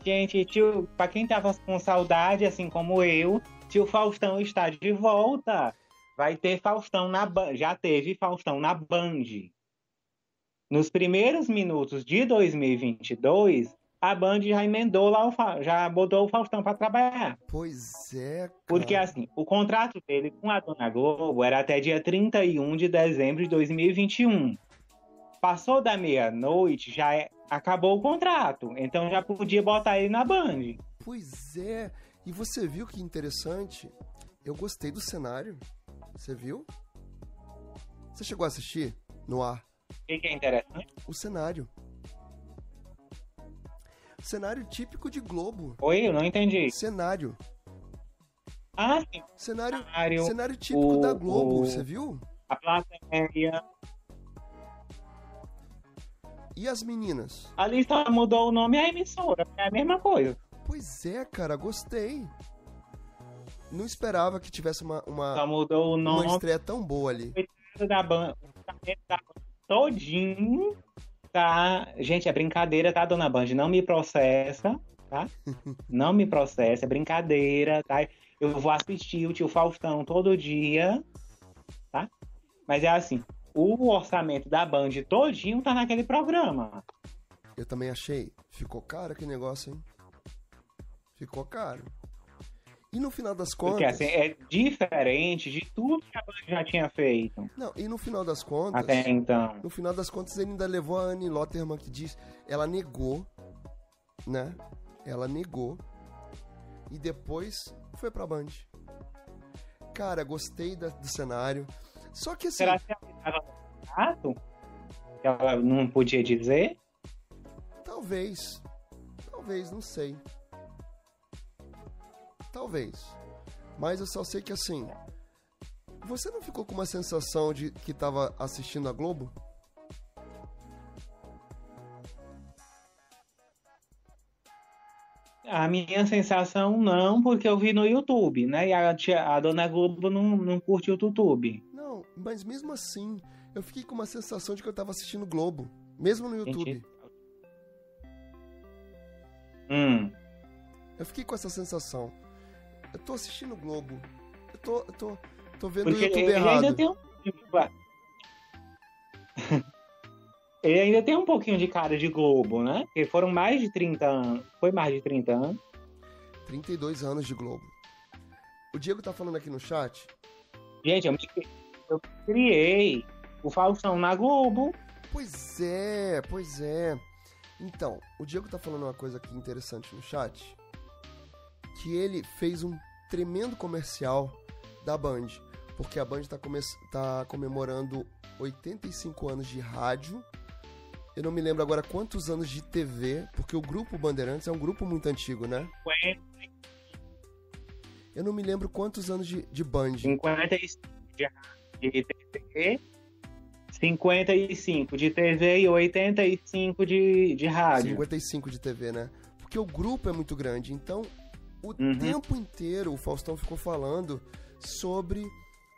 Gente, tio, pra quem tava com saudade, assim como eu, tio Faustão está de volta. Vai ter Faustão na Band. Já teve Faustão na Band. Nos primeiros minutos de 2022, a Band já emendou lá, o já botou o Faustão para trabalhar. Pois é, cara. Porque assim, o contrato dele com a Dona Globo era até dia 31 de dezembro de 2021. Passou da meia-noite, já é... acabou o contrato. Então já podia botar ele na Band. Pois é. E você viu que interessante? Eu gostei do cenário. Você viu? Você chegou a assistir no ar? O que, que é interessante? O cenário. Cenário típico de Globo. Oi, eu não entendi. Cenário. Ah, sim. Cenário, Cenário, cenário típico o- da Globo, o- você viu? A plateia. E as meninas? Ali só mudou o nome e a emissora. É a mesma coisa. Pois é, cara, gostei. Não esperava que tivesse uma, uma, Só mudou o uma nome estreia tão boa ali. da banda. Da banda todinho. Tá. Gente, é brincadeira, tá, dona Band? Não me processa, tá? [LAUGHS] Não me processa, é brincadeira, tá? Eu vou assistir o tio Faustão todo dia, tá? Mas é assim, o orçamento da Band todinho tá naquele programa. Eu também achei. Ficou caro aquele negócio, hein? Ficou caro. E no final das contas. Porque assim, é diferente de tudo que a Band já tinha feito Não, e no final das contas. até então. No final das contas, ele ainda levou a Anne Lotterman que diz. Ela negou, né? Ela negou. E depois foi pra Band. Cara, gostei da- do cenário. Só que assim. Será que ela? Que ela não podia dizer? Talvez. Talvez, não sei. Talvez. Mas eu só sei que assim. Você não ficou com uma sensação de que tava assistindo a Globo? A minha sensação não, porque eu vi no YouTube, né? E a, tia- a dona Globo não, não curte o YouTube. Não, mas mesmo assim, eu fiquei com uma sensação de que eu tava assistindo Globo. Mesmo no YouTube. Entendi. Hum. Eu fiquei com essa sensação. Eu tô assistindo Globo. Eu tô, eu tô, tô vendo Porque o YouTube ele errado. ainda tem um. [LAUGHS] ele ainda tem um pouquinho de cara de Globo, né? Porque foram mais de 30 anos. Foi mais de 30 anos. 32 anos de Globo. O Diego tá falando aqui no chat. Gente, eu, me, eu criei o Faustão na Globo. Pois é, pois é. Então, o Diego tá falando uma coisa aqui interessante no chat. Que ele fez um tremendo comercial da Band. Porque a Band tá, come tá comemorando 85 anos de rádio. Eu não me lembro agora quantos anos de TV, porque o grupo Bandeirantes é um grupo muito antigo, né? 50, Eu não me lembro quantos anos de, de Band. 55 de, de TV, 55 de TV e 85 de, de rádio. 55 de TV, né? Porque o grupo é muito grande. Então, o Uhum. tempo inteiro o Faustão ficou falando sobre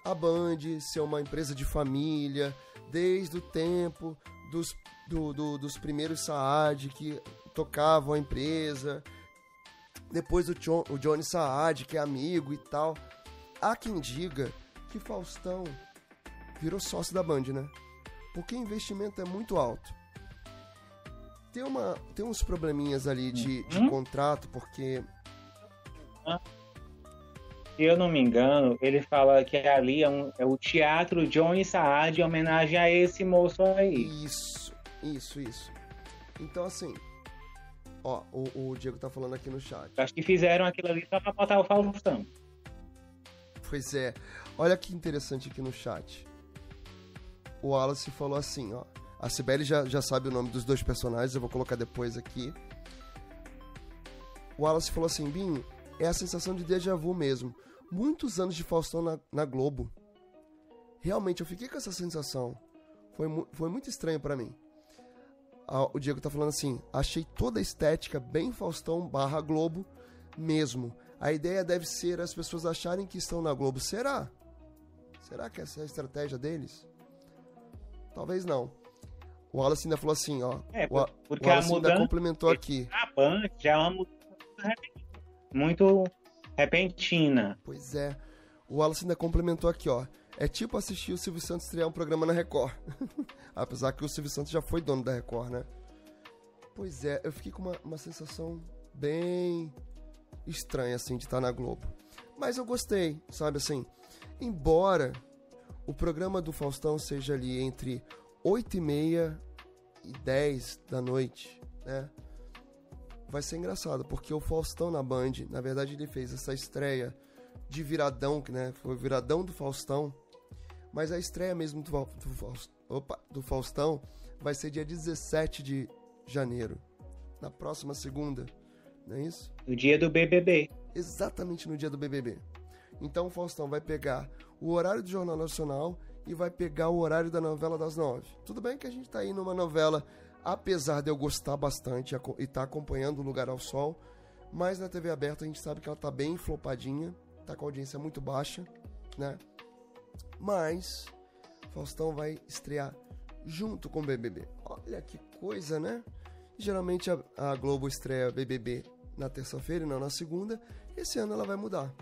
a Band ser uma empresa de família, desde o tempo dos, do- do- dos primeiros Saad que tocavam a empresa, depois o, John, o Johnny Saad, que é amigo e tal. Há quem diga que Faustão virou sócio da Band, né? Porque o investimento é muito alto. Tem, uma, tem uns probleminhas ali de, de Uhum. contrato, porque Se eu não me engano, ele fala que ali é, um- é o Teatro Johnny Saad em homenagem a esse moço aí. Isso, isso, isso. Então, assim, ó, o, o Diego tá falando aqui no chat. Acho que fizeram aquilo ali só pra botar o Faustão. Pois é, olha que interessante aqui no chat. O Wallace falou assim, ó. A Cibele já, já sabe o nome dos dois personagens, eu vou colocar depois aqui. O Wallace falou assim, Binho, é a sensação de déjà vu mesmo. Muitos anos de Faustão na, na Globo. Realmente, eu fiquei com essa sensação. Foi, mu- foi muito estranho pra mim. Ah, o Diego tá falando assim, achei toda a estética bem Faustão barra Globo mesmo. A ideia deve ser as pessoas acharem que estão na Globo. Será? Será que essa é a estratégia deles? Talvez não. O Wallace ainda falou assim, ó. É, o, porque o Wallace a mudança ainda complementou aqui. A Band já é uma mudança muito repentina. Pois é. O Wallace ainda complementou aqui, ó. É tipo assistir o Silvio Santos estrear um programa na Record. [LAUGHS] Apesar que o Silvio Santos já foi dono da Record, né? Pois é, eu fiquei com uma, uma sensação bem estranha, assim, de estar na Globo. Mas eu gostei, sabe assim? Embora o programa do Faustão seja ali entre 8 e meia e 10 da noite, né? Vai ser engraçado, porque o Faustão na Band, na verdade, ele fez essa estreia de viradão, né? Foi o viradão do Faustão. Mas a estreia mesmo do, do, opa, do Faustão vai ser dia 17 de janeiro. Na próxima segunda. Não é isso? No dia do BBB. Exatamente no dia do BBB. Então o Faustão vai pegar o horário do Jornal Nacional e vai pegar o horário da novela das nove. Tudo bem que a gente tá aí numa novela, apesar de eu gostar bastante e estar tá acompanhando o Lugar ao Sol, mas na TV aberta a gente sabe que ela tá bem flopadinha, tá com audiência muito baixa, né? Mas Faustão vai estrear junto com o BBB. Olha que coisa, né? Geralmente a, a Globo estreia BBB na terça-feira e não na segunda. Esse ano ela vai mudar.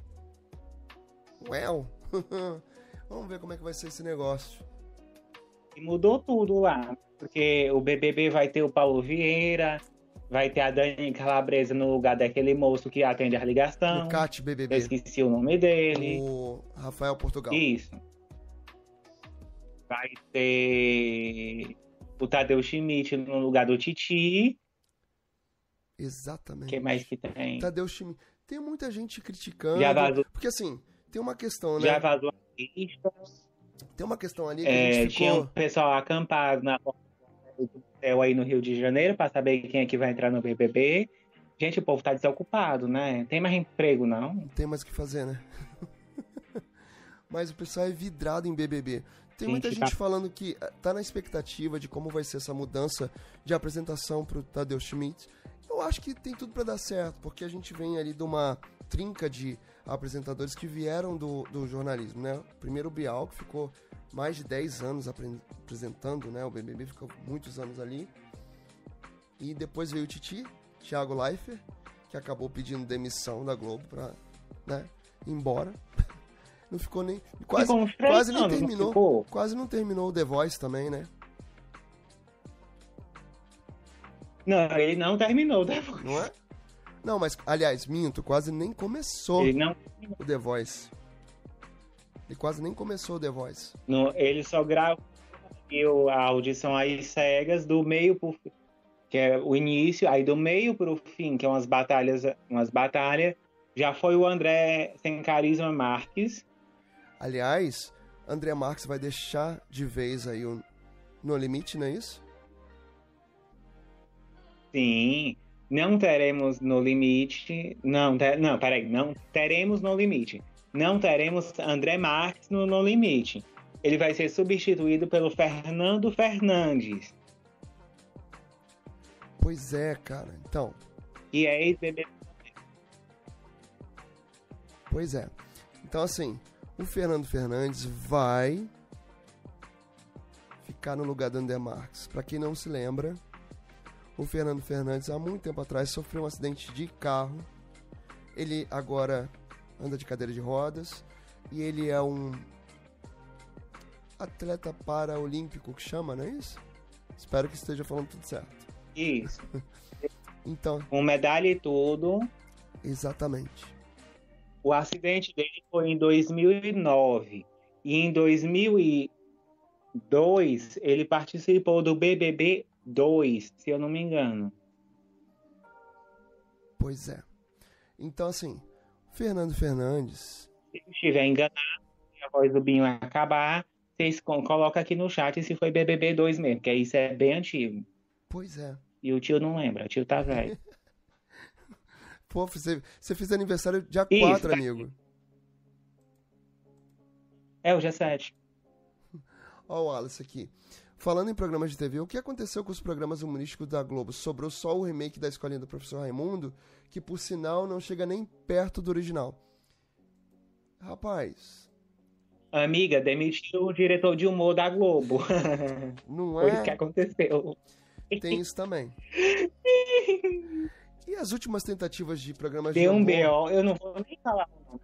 Well, [LAUGHS] vamos ver como é que vai ser esse negócio. E mudou tudo lá, porque o BBB vai ter o Paulo Vieira, vai ter a Dani Calabresa no lugar daquele moço que atende a ligação. O Cat BBB. Eu esqueci o nome dele. O Rafael Portugal. Isso. Vai ter o Tadeu Schmidt no lugar do Titi. Exatamente. O que mais que tem? Tadeu Schmidt. Tem muita gente criticando. Já vazou. Porque assim, tem uma questão, né? Já vazou Tem uma questão ali que é, ficou... Tinha um pessoal acampado na do céu aí no Rio de Janeiro para saber quem é que vai entrar no BBB. Gente, o povo tá desocupado, né? Tem mais emprego, não? Não tem mais o que fazer, né? [LAUGHS] Mas o pessoal é vidrado em BBB. Tem muita gente, gente tá... falando que eh, tá na expectativa de como vai ser essa mudança de apresentação pro Tadeu Schmidt. Eu acho que tem tudo para dar certo, porque a gente vem ali de uma trinca de apresentadores que vieram do, do jornalismo, né? Primeiro o Bial, que ficou mais de 10 anos apresentando, né? O BBB ficou muitos anos ali. E depois veio o Titi, Thiago Leifert, que acabou pedindo demissão da Globo pra, né, ir embora. [LAUGHS] Não ficou nem. Quase, quase nem terminou. Não quase não terminou o The Voice também, né? Não, ele não terminou o The Voice. Não é? Não, mas, aliás, minto, quase nem começou ele não... o The Voice. Ele quase nem começou o The Voice. No, ele só gravou a audição aí cegas do meio pro que é o início, aí do meio pro fim, que é umas batalhas, umas batalhas, já foi o André Sem Carisma Marques, Aliás, André Marques vai deixar de vez aí o No Limite, não é isso? Sim, não teremos No Limite. Não, ter, não, peraí, não teremos No Limite. Não teremos André Marques no No Limite. Ele vai ser substituído pelo Fernando Fernandes. Pois é, cara. Então. E é ex-BBB. Pois é. Então, assim, o Fernando Fernandes vai ficar no lugar do André Marques. Para quem não se lembra, o Fernando Fernandes há muito tempo atrás sofreu um acidente de carro. Ele agora anda de cadeira de rodas e ele é um atleta paraolímpico que chama, não é isso? Espero que esteja falando tudo certo. Isso. [LAUGHS] então. Com medalha e tudo. Exatamente. O acidente dele foi em 2009 e em 2002 ele participou do BBB 2, se eu não me engano. Pois é. Então, assim, Fernando Fernandes. Se estiver enganado, a voz do Binho acabar, vocês colocam aqui no chat se foi BBB 2 mesmo, que isso é bem antigo. Pois é. E o tio não lembra, o tio tá velho. [LAUGHS] Pô, você, você fez aniversário dia 4, amigo. É, o dia 7. Ó o Wallace aqui. Falando em programas de TV, o que aconteceu com os programas humorísticos da Globo? Sobrou só o remake da Escolinha do Professor Raimundo, que por sinal não chega nem perto do original. Rapaz. Amiga, demitiu o diretor de humor da Globo. [LAUGHS] Não Foi isso é? que aconteceu. Tem isso também. E as últimas tentativas de programas Deu de um humor? BO, eu não vou nem falar o nome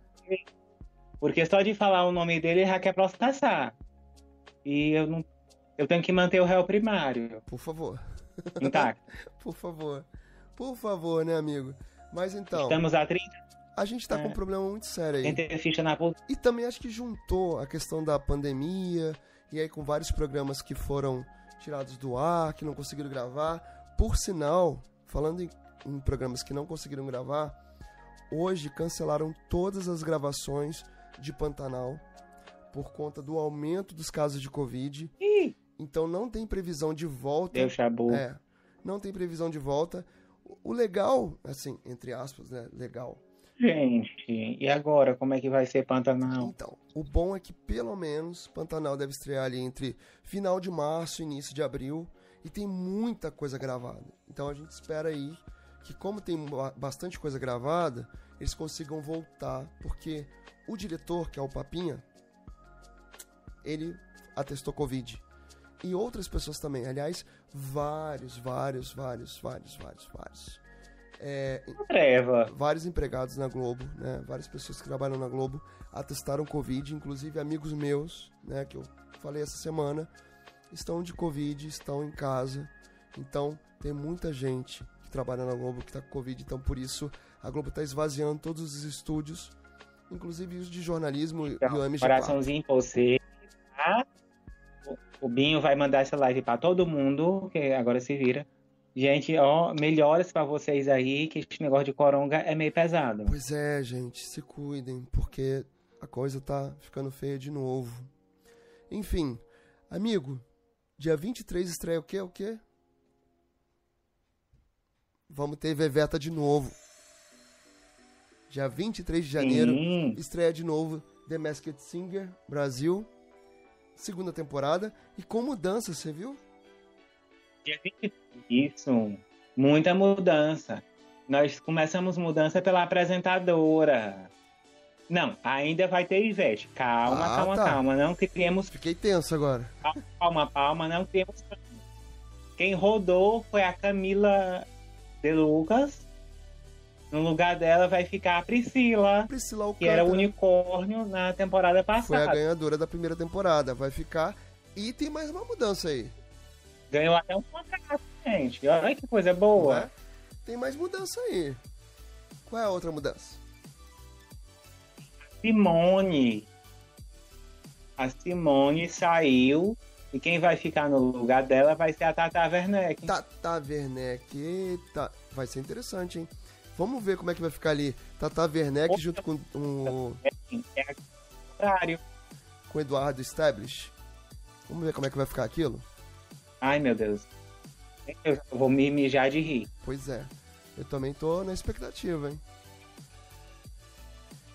porque só de falar o nome dele já quer processar. E eu não. Eu tenho que manter o réu primário Por favor. intacto. [LAUGHS] Por favor. Por favor, né, amigo? Mas então, Estamos a 30, a gente tá com um É. problema muito sério aí. tem ficha na. E também acho que juntou a questão da pandemia, e aí com vários programas que foram tirados do ar, que não conseguiram gravar. Por sinal, falando em, em programas que não conseguiram gravar, hoje cancelaram todas as gravações de Pantanal por conta do aumento dos casos de Covid. Ih, Então não tem previsão de volta. deu chabu. É, não tem previsão de volta. O legal, assim, entre aspas, né? Legal. Gente, e agora? Como é que vai ser Pantanal? Então, o bom é que pelo menos Pantanal deve estrear ali entre final de março e início de abril e tem muita coisa gravada. Então a gente espera aí que como tem ba- bastante coisa gravada, eles consigam voltar, porque o diretor, que é o Papinha, ele atestou Covid. E outras pessoas também. Aliás, vários, vários, vários, vários, vários, vários. É, Treva. vários empregados na Globo, né? Várias pessoas que trabalham na Globo atestaram Covid, inclusive amigos meus, né? Que eu falei essa semana, estão de Covid, estão em casa. Então, tem muita gente que trabalha na Globo que está com Covid. Então, por isso, a Globo está esvaziando todos os estúdios, inclusive os de jornalismo e o MG4. Coraçãozinho pra você. tá? O- Binho vai mandar essa live pra todo mundo, que agora se vira. Gente, ó, melhoras pra vocês aí, que esse negócio de coronga é meio pesado. Pois é, gente, se cuidem, porque a coisa tá ficando feia de novo. Enfim, amigo, dia 23 estreia o quê? O quê? Vamos ter Veveta de novo. Dia 23 de janeiro, Sim. estreia de novo The Masked Singer Brasil, segunda temporada. E com mudança, você viu? Isso, muita mudança. Nós começamos mudança pela apresentadora. Não, ainda vai ter Ivete. Calma, Ah, calma, tá. calma. Não criemos Fiquei tenso agora. palma, palma, não temos. Quem rodou foi a Camila De Lucas. No lugar dela vai ficar a Priscila, Priscila que era o Alcântara unicórnio na temporada foi a passada. ganhadora da primeira temporada. Vai ficar. E tem mais uma mudança aí. Ganhou até um contrato, gente. Olha que coisa boa. é? Tem mais mudança aí. Qual é a outra mudança? Simone. A Simone saiu. E quem vai ficar no lugar dela vai ser a Tata Werneck. Tata Werneck. Eita, vai ser interessante, hein? Vamos ver como é que vai ficar ali. Tata Werneck junto com o É com o Eduardo Stablish. Vamos ver como é que vai ficar aquilo? Ai, meu Deus. Eu vou me mijar de rir. Pois é. Eu também tô na expectativa, hein?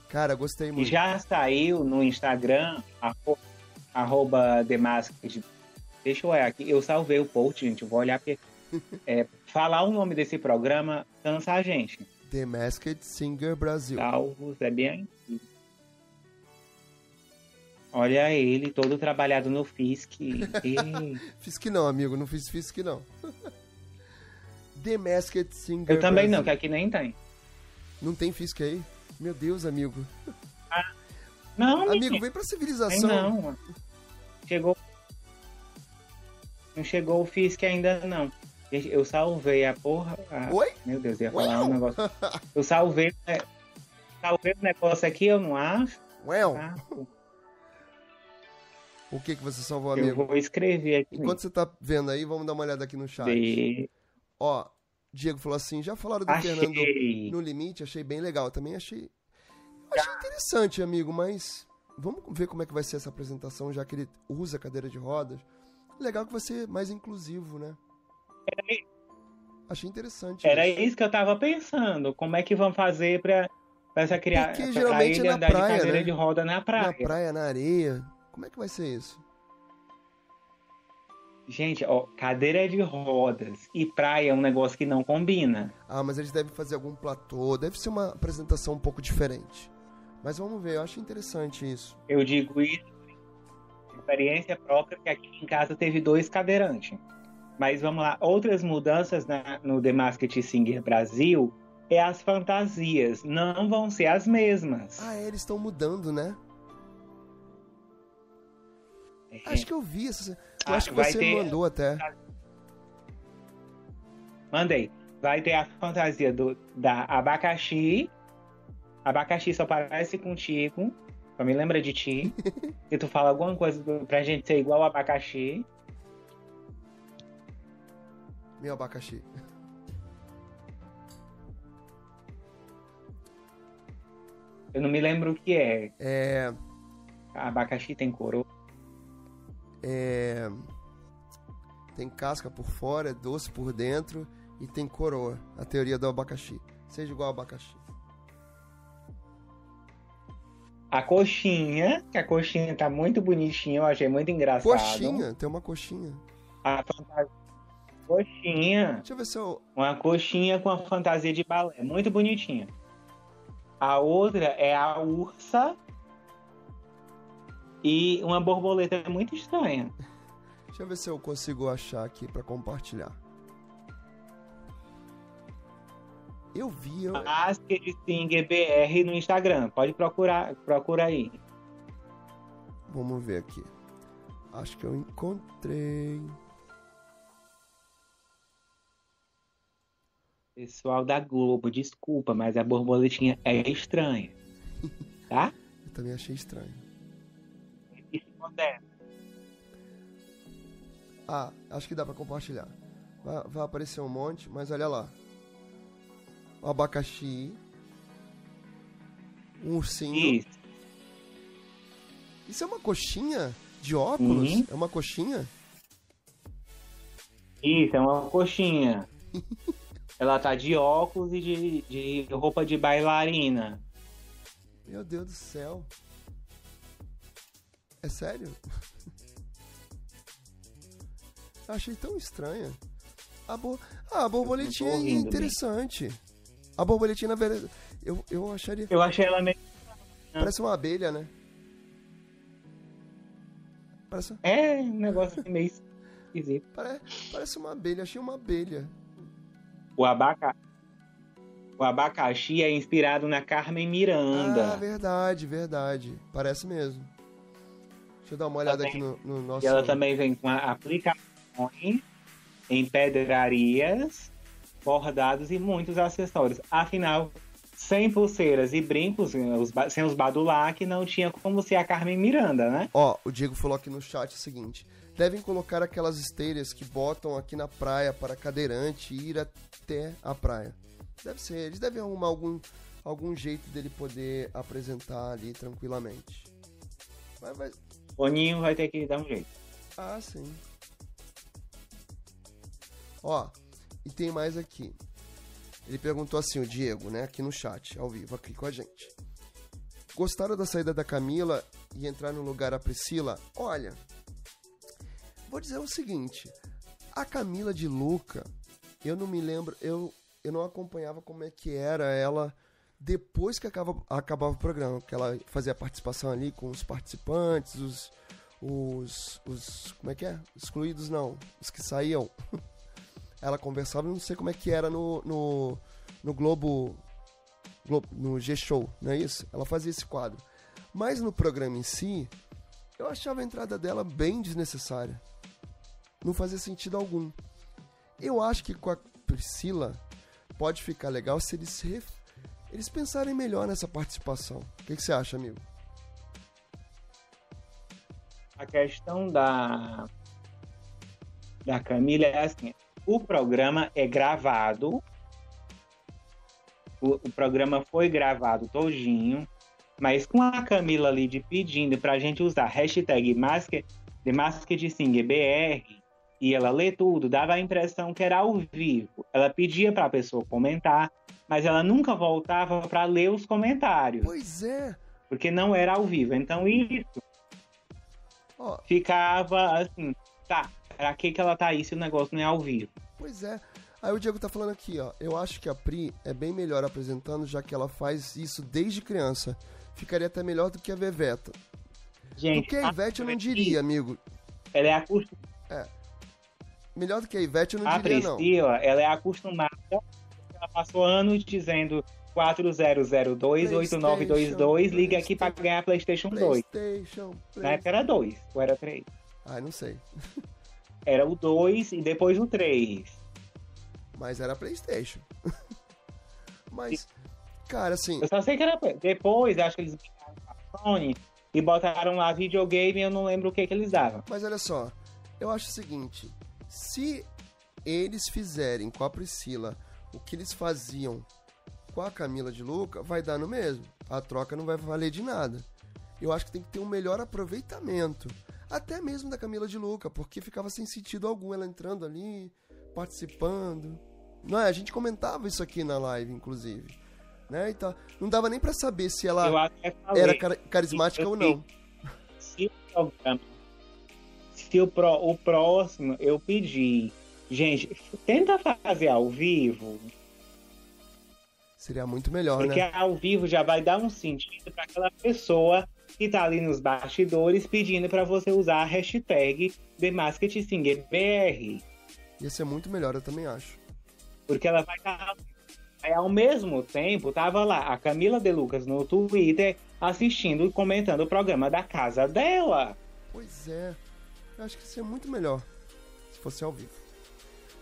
Cara, gostei muito. já saiu no Instagram, arro- arroba TheMasked. Deixa eu olhar aqui. Eu salvei o post, gente. Eu vou olhar porque. É, falar o nome desse programa cansa a gente. The Masked Singer Brasil. Salvo Zé Bianchi. Olha ele, todo trabalhado no Fisk. [LAUGHS] Que não, amigo. Não fiz que não. [LAUGHS] The Masked Singer Eu também não, Brasil. que aqui nem tem. Não tem Fisk aí? Meu Deus, amigo. Não, Amigo, menino. vem pra Tem civilização. não. Chegou. Não chegou o Fisk ainda não. Gente, eu salvei a porra. a- Oi? Meu Deus, ia falar um negócio. [LAUGHS] Eu salvei. né? Salvei o negócio aqui, eu não acho. Well, o que que você salvou, Eu amigo? vou escrever aqui. Enquanto você tá vendo aí, vamos dar uma olhada aqui no chat. De... Ó, Diego falou assim, já falaram do Fernando Achei. no limite, achei bem legal. Também achei. eu Achei interessante, amigo, mas vamos ver como é que vai ser essa apresentação, já que ele usa cadeira de rodas. Legal que vai ser mais inclusivo, né? Achei interessante. Era isso. isso que eu tava pensando. Como é que vão fazer pra, pra essa criança? Porque pra geralmente ele é na praia, de cadeira né? de roda na praia. Na praia, na areia. Como é que vai ser isso? Gente, ó, cadeira de rodas e praia é um negócio que não combina. Ah, mas eles devem fazer algum platô, deve ser uma apresentação um pouco diferente. Mas vamos ver, eu acho interessante isso. Eu digo isso experiência própria que aqui em casa teve dois cadeirantes. Mas vamos lá, outras mudanças na, no The Masked Singer Brasil é as fantasias. Não vão ser as mesmas. Ah, é, eles estão mudando, né? É. Acho que eu vi essa. Eu ah, acho que você ter... mandou até. Mandei. Vai ter a fantasia do, da abacaxi. Abacaxi só parece contigo. Só me lembra de ti. [LAUGHS] Se tu fala alguma coisa pra gente ser igual abacaxi. Meu abacaxi. Eu não me lembro o que é. É. Abacaxi tem coroa. É. Tem casca por fora, é doce por dentro e tem coroa. A teoria do abacaxi. Seja igual ao abacaxi. A coxinha, que a coxinha tá muito bonitinha, eu achei muito engraçado. Coxinha? Tem uma coxinha. A fantasia. Coxinha. Deixa eu ver se eu. Uma coxinha com a fantasia de balé. Muito bonitinha. A outra é a ursa e uma borboleta muito estranha. Deixa eu ver se eu consigo achar aqui para compartilhar. Eu vi. Eu... BR no Instagram. Pode procurar, procura aí. Vamos ver aqui. Acho que eu encontrei. Pessoal da Globo, desculpa, mas a borboletinha é estranha. [LAUGHS] Tá? Eu também achei estranho. Ah, acho que dá para compartilhar. Vai, vai, aparecer um monte, mas olha lá. Um abacaxi. Um ursinho. Isso. Isso é uma coxinha de óculos? Uhum. É uma coxinha? Isso, é uma coxinha. [LAUGHS] Ela tá de óculos e de, de roupa de bailarina. Meu Deus do céu. É sério? Achei tão estranha. A, bo... ah, a borboletinha é interessante. Bem. A borboletinha, na verdade, eu, eu acharia. Eu achei ela meio. Parece uma abelha, né? Parece... É, um negócio meio [LAUGHS] esquisito. Parece, parece uma abelha, achei uma abelha. O, abaca... o abacaxi é inspirado na Carmen Miranda. Ah, verdade, verdade. Parece mesmo. Deixa eu dar uma olhada também, aqui no, no nosso. E ela também vem com aplicações em pedrarias, bordados e muitos acessórios. Afinal, sem pulseiras e brincos, os, sem os badulac, não tinha como ser a Carmen Miranda, né? Ó, o Diego falou aqui no chat o seguinte: devem colocar aquelas esteiras que botam aqui na praia para cadeirante ir até a praia. Deve ser, eles devem arrumar algum, algum jeito dele poder apresentar ali tranquilamente. Vai... Boninho vai ter que dar um jeito. Ah, sim. Ó, e tem mais aqui. Ele perguntou assim, o Diego, né, aqui no chat, ao vivo, aqui com a gente. Gostaram da saída da Camila e entrar no lugar a Priscila? Olha, vou dizer o seguinte: a Camila de Luca, eu não me lembro, eu, eu não acompanhava como é que era ela depois que acaba, acabava o programa, que ela fazia participação ali com os participantes, os, os, os como é que é? Excluídos não, os que saíam. [LAUGHS] ela conversava, não sei como é que era no, no, no Globo, Globo, no G-Show, não é isso? Ela fazia esse quadro. Mas no programa em si, eu achava a entrada dela bem desnecessária. Não fazia sentido algum. Eu acho que com a Priscila pode ficar legal se eles, eles pensarem melhor nessa participação. O que, que você acha, amigo? A questão da da Camila é assim: o programa é gravado, o, o programa foi gravado todinho, mas com a Camila ali de pedindo para a gente usar hashtag Masker, The Masked Singer BR, e ela lê tudo, dava a impressão que era ao vivo. Ela pedia para a pessoa comentar, mas ela nunca voltava para ler os comentários. Pois é. Porque não era ao vivo. Então isso oh. ficava assim, tá, pra que, que ela tá aí se o negócio não é ao vivo? Pois é. Aí o Diego tá falando aqui, ó. Eu acho que a Pri é bem melhor apresentando, já que ela faz isso desde criança. Ficaria até melhor do que a Veveta. Gente, do que a Ivete eu não diria, amigo. Ela é acostumada. É. Melhor do que a Ivete eu não a diria, não. Priscila, ela é acostumada. Ela passou anos dizendo 40028922, liga aqui pra ganhar PlayStation 2. PlayStation, Na época era 2, ou era 3? Ai, não sei. [LAUGHS] Era o 2 e depois o 3. Mas era PlayStation. [LAUGHS] Mas, cara, assim. Eu só sei que era. Depois, acho que eles a Sony e botaram lá videogame e eu não lembro o que, que eles davam. Mas olha só, eu acho o seguinte: se eles fizerem com a Priscila o que eles faziam com a Camila de Luca, vai dar no mesmo. A troca não vai valer de nada. Eu acho que tem que ter um melhor aproveitamento. Até mesmo da Camila de Luca, porque ficava sem sentido algum ela entrando ali, participando. Não é? A gente comentava isso aqui na live, inclusive. Né? Então, não dava nem para saber se ela era car carismática ou não. Se o programa, se o, pro, o próximo eu pedi, gente, tenta fazer ao vivo. Seria muito melhor, porque né? Porque ao vivo já vai dar um sentido para aquela pessoa que tá ali nos bastidores pedindo para você usar a hashtag TheMaskedSingerBR. Ia ser muito melhor, eu também acho. Porque ela vai estar. Tá... Ao mesmo tempo, tava lá a Camila De Lucas no Twitter assistindo e comentando o programa da casa dela. Pois é. Eu acho que ia ser muito melhor se fosse ao vivo.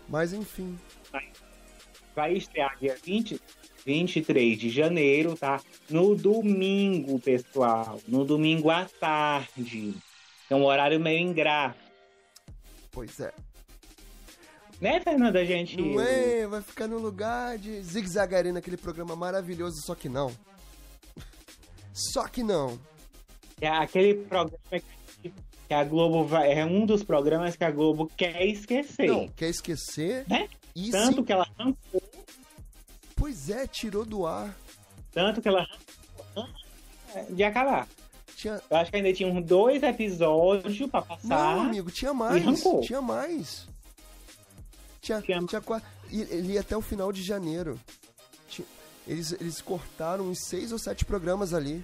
Mas enfim. Vai, vai estrear dia 20, 23 de janeiro, tá? No domingo, pessoal. No domingo à tarde. É um horário meio ingrato. Pois é. Né, Fernanda, gente? Não é, vai ficar no lugar de Zig Zagarina, aquele programa maravilhoso, só que não. Só que não. É aquele programa que a Globo vai. É um dos programas que a Globo quer esquecer. Não, quer esquecer? Né? E Tanto sim... que ela. Pois é, tirou do ar. Tanto que ela de acabar. Tinha... Eu acho que ainda tinha uns dois episódios pra passar. Não, amigo, tinha mais. Tinha mais. Tinha, tinha... tinha ele ia até o final de janeiro. Tinha... Eles, eles cortaram uns seis ou sete programas ali.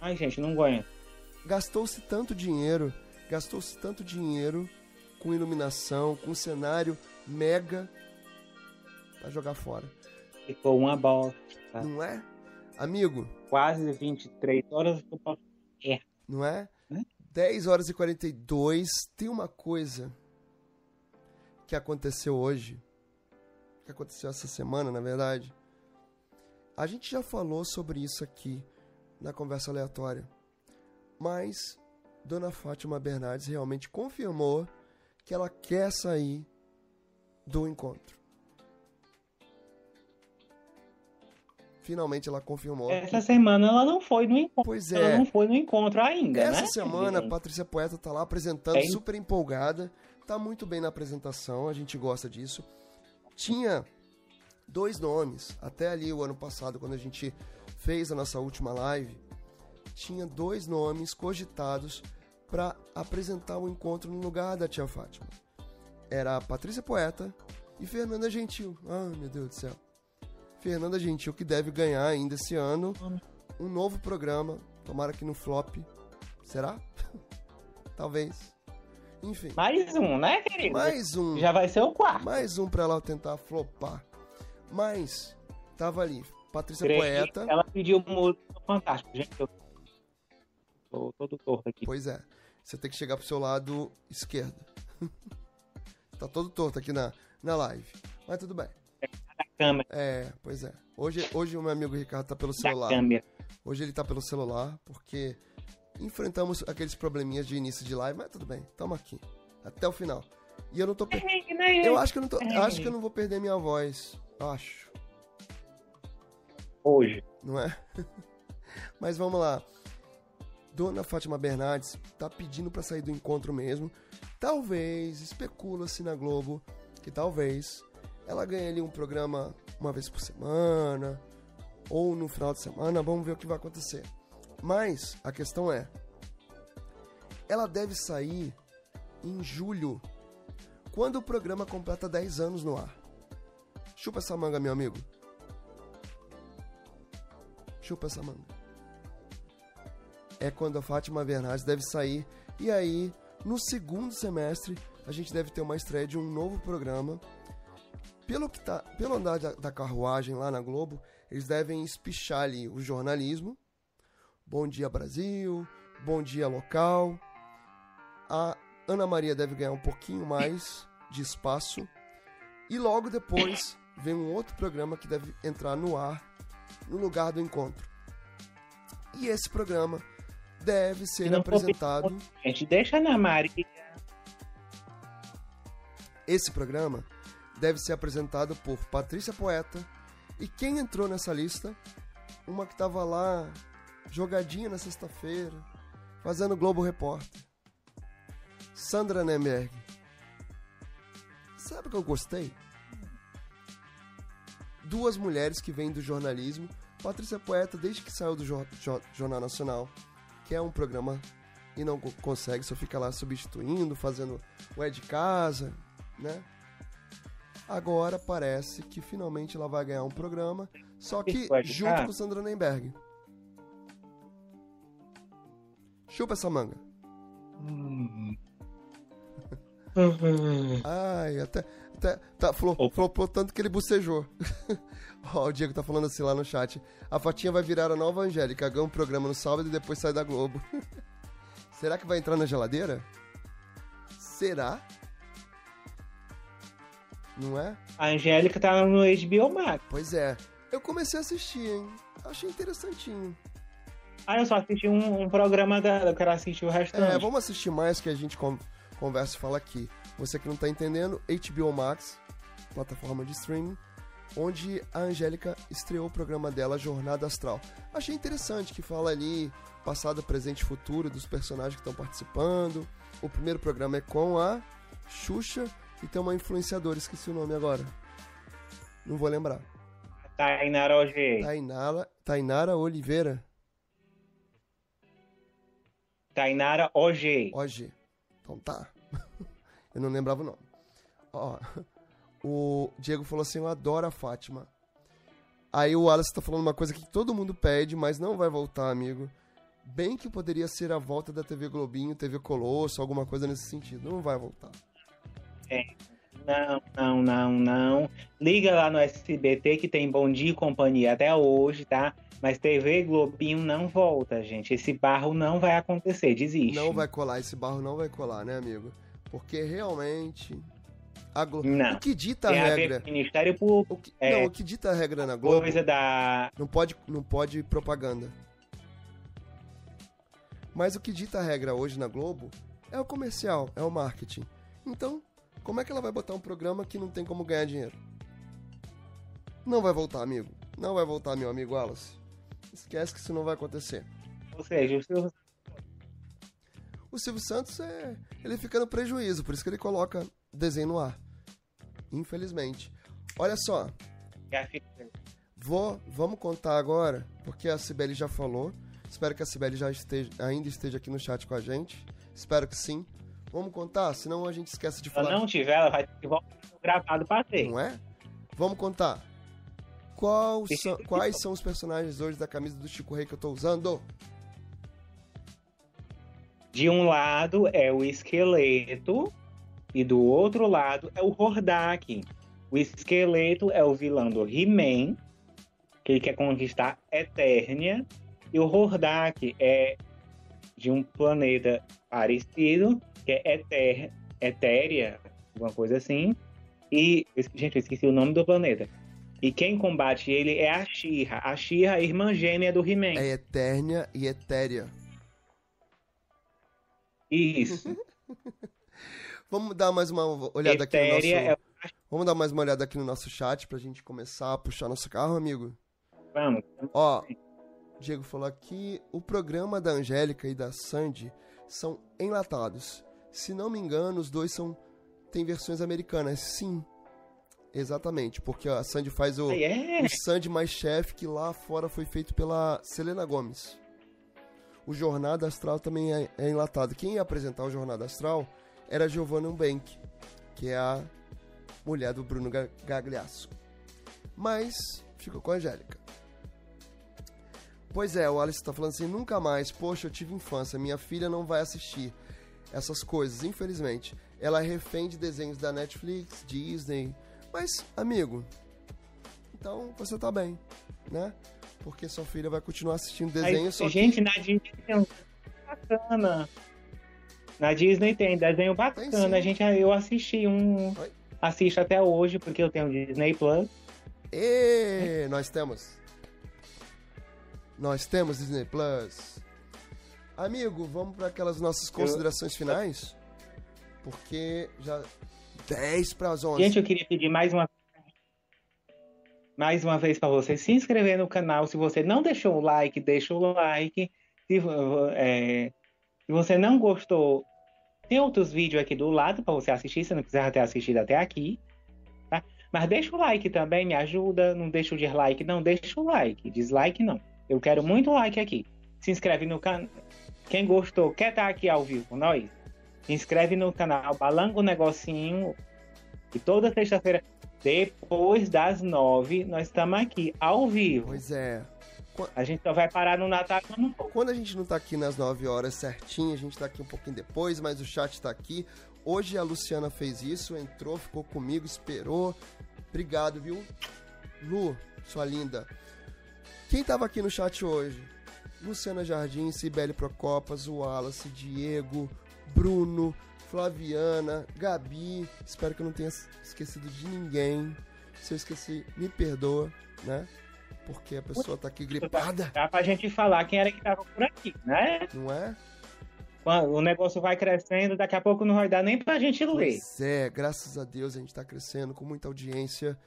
Ai, gente, não ganha. Gastou-se tanto dinheiro, gastou-se tanto dinheiro com iluminação, com cenário mega pra jogar fora. Ficou uma bosta. Não é? Amigo. Quase 23 horas é. Não é? é? 10 horas e 42. Tem uma coisa que aconteceu hoje. Que aconteceu essa semana, na verdade. A gente já falou sobre isso aqui na conversa aleatória. Mas Dona Fátima Bernardes realmente confirmou que ela quer sair do encontro. Finalmente ela confirmou. Essa que... semana ela não foi no encontro. Pois é. Ela não foi no encontro ainda, Essa né? semana a Patrícia Poeta tá lá apresentando, é. super empolgada. Tá muito bem na apresentação, a gente gosta disso. Tinha dois nomes, até ali o ano passado, quando a gente fez a nossa última live, tinha dois nomes cogitados para apresentar o encontro no lugar da tia Fátima. Era a Patrícia Poeta e Fernanda Gentil. Ah, meu Deus do céu. Fernanda Gentil, que deve ganhar ainda esse ano um novo programa. Tomara que no flop. Será? [LAUGHS] Talvez. Enfim. Mais um, né, querido? Mais um. Já vai ser o quarto. Mais um pra ela tentar flopar. Mas, tava ali. Patrícia Poeta. Ela pediu música fantástico, gente. Eu tô todo torto aqui. Pois é. Você tem que chegar pro seu lado esquerdo. [LAUGHS] tá todo torto aqui na, na live. Mas tudo bem câmera. É, pois é. Hoje, hoje o meu amigo Ricardo tá pelo celular. Da câmera. Hoje ele tá pelo celular, porque enfrentamos aqueles probleminhas de início de live, mas tudo bem, tamo aqui. Até o final. E eu não tô per... Eu acho que eu não tô. Acho que eu não vou perder minha voz. Acho. Hoje. Não é? [LAUGHS] mas vamos lá. Dona Fátima Bernardes tá pedindo para sair do encontro mesmo. Talvez, especula-se na Globo que talvez ela ganha ali um programa uma vez por semana ou no final de semana, vamos ver o que vai acontecer. Mas a questão é, ela deve sair em julho, quando o programa completa 10 anos no ar. Chupa essa manga, meu amigo. Chupa essa manga. é quando a Fátima Bernardes deve sair. E aí, no segundo semestre, a gente deve ter uma estreia de um novo programa. Pelo, que tá, pelo andar da, da carruagem lá na Globo, eles devem espichar ali o jornalismo. Bom dia Brasil, bom dia local. A Ana Maria deve ganhar um pouquinho mais de espaço. E logo depois vem um outro programa que deve entrar no ar no lugar do encontro. E esse programa deve ser apresentado. Gente, deixa a Ana Maria. Esse programa deve ser apresentado por Patrícia Poeta. E quem entrou nessa lista? Uma que estava lá jogadinha na sexta-feira, fazendo Globo Repórter. Sandra Nemberg. Sabe o que eu gostei? Duas mulheres que vêm do jornalismo. Patrícia Poeta, desde que saiu do Jornal Nacional, que é um programa e não consegue, só fica lá substituindo, fazendo o é de casa, né? Agora parece que finalmente ela vai ganhar um programa, só que junto com Sandra Nemberg. Chupa essa manga. Hum. Ai, até. até tá, falou, falou, tanto que ele bocejou. [LAUGHS] Ó, o Diego tá falando assim lá no chat. A Fatinha vai virar a nova Angélica, ganha um programa no sábado e depois sai da Globo. [LAUGHS] Será que vai entrar na geladeira? Será? Não é? A Angélica tá no HBO Max. Pois é. Eu comecei a assistir, hein? Achei interessantinho. Ah, eu só assisti um, um programa dela, eu quero assistir o restante. É, vamos assistir mais que a gente conversa e fala aqui. Você que não tá entendendo, HBO Max, plataforma de streaming, onde a Angélica estreou o programa dela Jornada Astral. Achei interessante que fala ali passado, presente e futuro dos personagens que estão participando. O primeiro programa é com a Xuxa e tem uma influenciadora, esqueci o nome agora. Não vou lembrar. Tainara Oliveira. Tainara, Tainara Oliveira. Tainara OG. OG. Então tá. [LAUGHS] Eu não lembrava o nome. Ó, o Diego falou assim: Eu adoro a Fátima. Aí o Wallace tá falando uma coisa que todo mundo pede, mas não vai voltar, amigo. Bem que poderia ser a volta da TV Globinho, TV Colosso, alguma coisa nesse sentido. Não vai voltar. Não, não, não, não. Liga lá no SBT que tem Bom Dia e Companhia até hoje, tá? Mas TV Globinho não volta, gente. Esse barro não vai acontecer, desiste. Não vai colar, esse barro não vai colar, né, amigo? Porque realmente. A Globo. Não. O que dita a regra. A Ministério Público. O que... É... Não, o que dita a regra na Globo. Coisa da. Não pode, não pode propaganda. Mas o que dita a regra hoje na Globo é o comercial, é o marketing. Então, como é que ela vai botar um programa que não tem como ganhar dinheiro? Não vai voltar, amigo. Não vai voltar, meu amigo Wallace. Esquece que isso não vai acontecer. Ou seja, o Silvio... O Silvio Santos, é... ele fica no prejuízo, por isso que ele coloca desenho no ar. Infelizmente. Olha só. Vou, vamos contar agora, porque a Cibele já falou. Espero que a Cibele já esteja, ainda esteja aqui no chat com a gente. Espero que sim. Vamos contar, senão a gente esquece de falar. Se não tiver, ela vai ter gravado pra ter. Não é? Vamos contar. São, quais são os personagens hoje da camisa do Chico Rei que eu tô usando? De um lado é o esqueleto e do outro lado é o Hordak. O esqueleto é o vilão do He-Man, que ele quer conquistar Eternia. E o Hordak é de um planeta parecido, que é Eter Etéria, alguma coisa assim. E, gente, eu esqueci o nome do planeta. E quem combate ele é a Shira. A Shira, é irmã gêmea do He-Man. É Eternia e Etéria. Isso. [LAUGHS] Vamos dar mais uma olhada Etéria aqui no nosso... É... Vamos dar mais uma olhada aqui no nosso chat pra gente começar a puxar nosso carro, amigo? Vamos. Ó, Diego falou aqui, o programa da Angélica e da Sandy são enlatados. Se não me engano, os dois são tem versões americanas. Sim, Exatamente, porque a Sandy faz o, yeah. o Sandy mais chefe que lá fora foi feito pela Selena Gomes. O Jornada Astral também é, é enlatado. Quem ia apresentar o Jornada Astral era Giovanna Bank, que é a mulher do Bruno Gagliasso. Mas ficou com a Angélica. Pois é, o Alice tá falando assim, nunca mais, poxa, eu tive infância, minha filha não vai assistir essas coisas, infelizmente. Ela é refém de desenhos da Netflix, Disney. Mas, amigo, então você tá bem, né? Porque sua filha vai continuar assistindo desenhos. Aí, gente, que... na Disney tem um bacana. Na Disney tem desenho bacana. a gente, eu assisti um. Oi? Assisto até hoje, porque eu tenho Disney Plus. E nós temos. Nós temos Disney Plus. Amigo, vamos para aquelas nossas considerações eu... finais? Porque já 10 para as 11. Gente, eu queria pedir mais uma mais uma vez para você se inscrever no canal. Se você não deixou o like, deixa o like. Se, é, se você não gostou, tem outros vídeos aqui do lado para você assistir, se não quiser ter assistido até aqui. Tá? Mas deixa o like também, me ajuda. Não deixa o dislike, não. Deixa o like. Dislike, não. Eu quero muito like aqui. Se inscreve no canal. Quem gostou, quer estar tá aqui ao vivo com nós? Se inscreve no canal, balanga o negocinho. E toda sexta-feira depois das nove, nós estamos aqui, ao vivo. Pois é. A gente só vai parar no Natal quando Quando a gente não tá aqui nas 9 horas certinho, a gente tá aqui um pouquinho depois, mas o chat tá aqui. Hoje a Luciana fez isso, entrou, ficou comigo, esperou. Obrigado, viu? Lu, sua linda. Quem tava aqui no chat hoje? Luciana Jardim, Sibeli Procopas, Wallace, Diego, Bruno, Flaviana, Gabi. Espero que eu não tenha esquecido de ninguém. Se eu esqueci, me perdoa, né? Porque a pessoa tá aqui gripada. Dá pra gente falar quem era que tava por aqui, né? Não é? O negócio vai crescendo, daqui a pouco não vai dar nem pra gente ler. Pois é, graças a Deus a gente tá crescendo com muita audiência.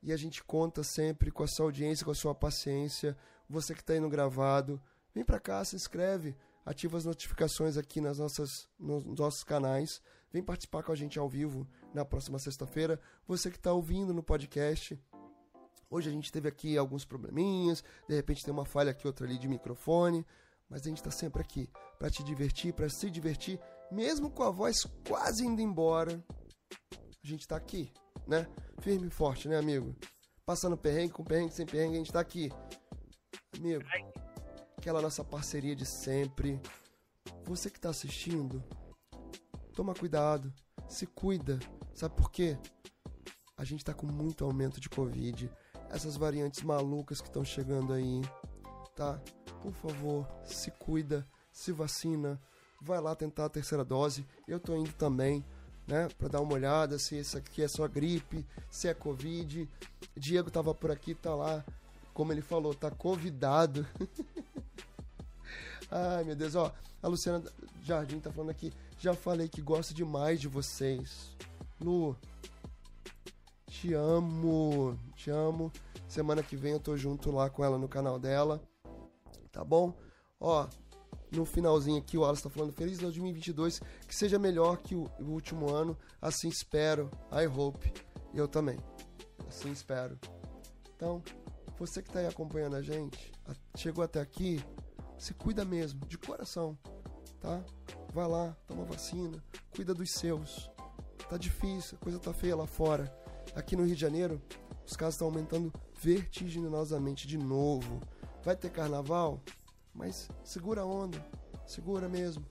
E a gente conta sempre com a sua audiência, com a sua paciência. Você que tá aí no gravado, vem pra cá, se inscreve ativa as notificações aqui nas nossas, nos nossos canais. Vem participar com a gente ao vivo na próxima sexta-feira. Você que está ouvindo no podcast. Hoje a gente teve aqui alguns probleminhas, de repente tem uma falha aqui, outra ali de microfone, mas a gente está sempre aqui para te divertir, para se divertir, mesmo com a voz quase indo embora. A gente está aqui, né? Firme e forte, né, amigo? Passando perrengue, com perrengue, sem perrengue, a gente está aqui. Amigo, aquela nossa parceria de sempre. Você que está assistindo, toma cuidado, se cuida. Sabe por quê? A gente está com muito aumento de Covid, essas variantes malucas que estão chegando aí, tá? Por favor, se cuida, se vacina, vai lá tentar a terceira dose. Eu tô indo também, né, para dar uma olhada se isso aqui é só gripe, se é Covid. Diego tava por aqui, tá lá, como ele falou, tá convidado. [LAUGHS] Ai, meu Deus, ó. A Luciana Jardim tá falando aqui. Já falei que gosto demais de vocês. Lu, te amo. Te amo. Semana que vem eu tô junto lá com ela no canal dela. Tá bom? Ó, no finalzinho aqui o Alice tá falando Feliz 2022, que seja melhor que o último ano. Assim espero. I hope. Eu também. Assim espero. Então, você que tá aí acompanhando a gente, chegou até aqui, se cuida mesmo, de coração, tá? Vai lá, toma vacina, cuida dos seus. Tá difícil, a coisa tá feia lá fora. Aqui no Rio de Janeiro, os casos estão aumentando vertiginosamente de novo. Vai ter carnaval? Mas segura a onda, segura mesmo.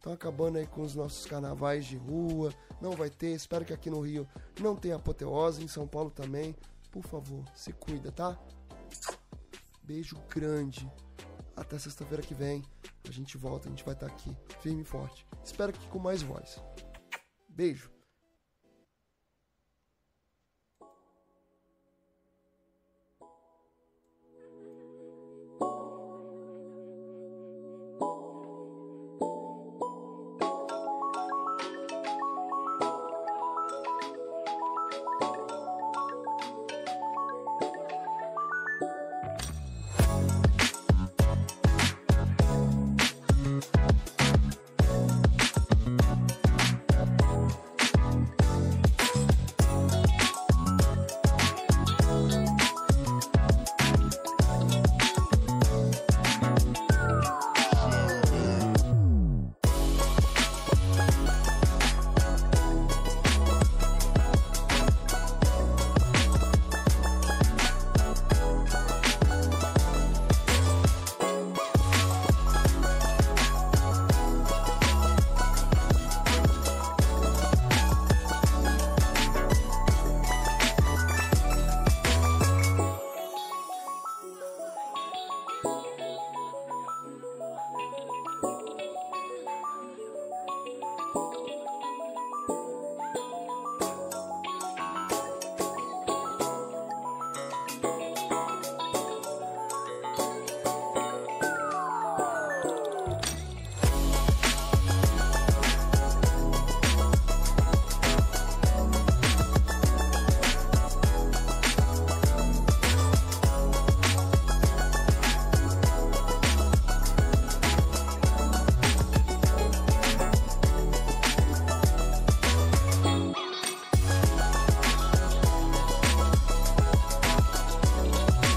Estão acabando aí com os nossos carnavais de rua. Não vai ter. Espero que aqui no Rio não tenha apoteose. Em São Paulo também. Por favor, se cuida, tá? Beijo grande. Até sexta-feira que vem a gente volta, a gente vai estar aqui firme e forte. Espero que com mais voz. Beijo.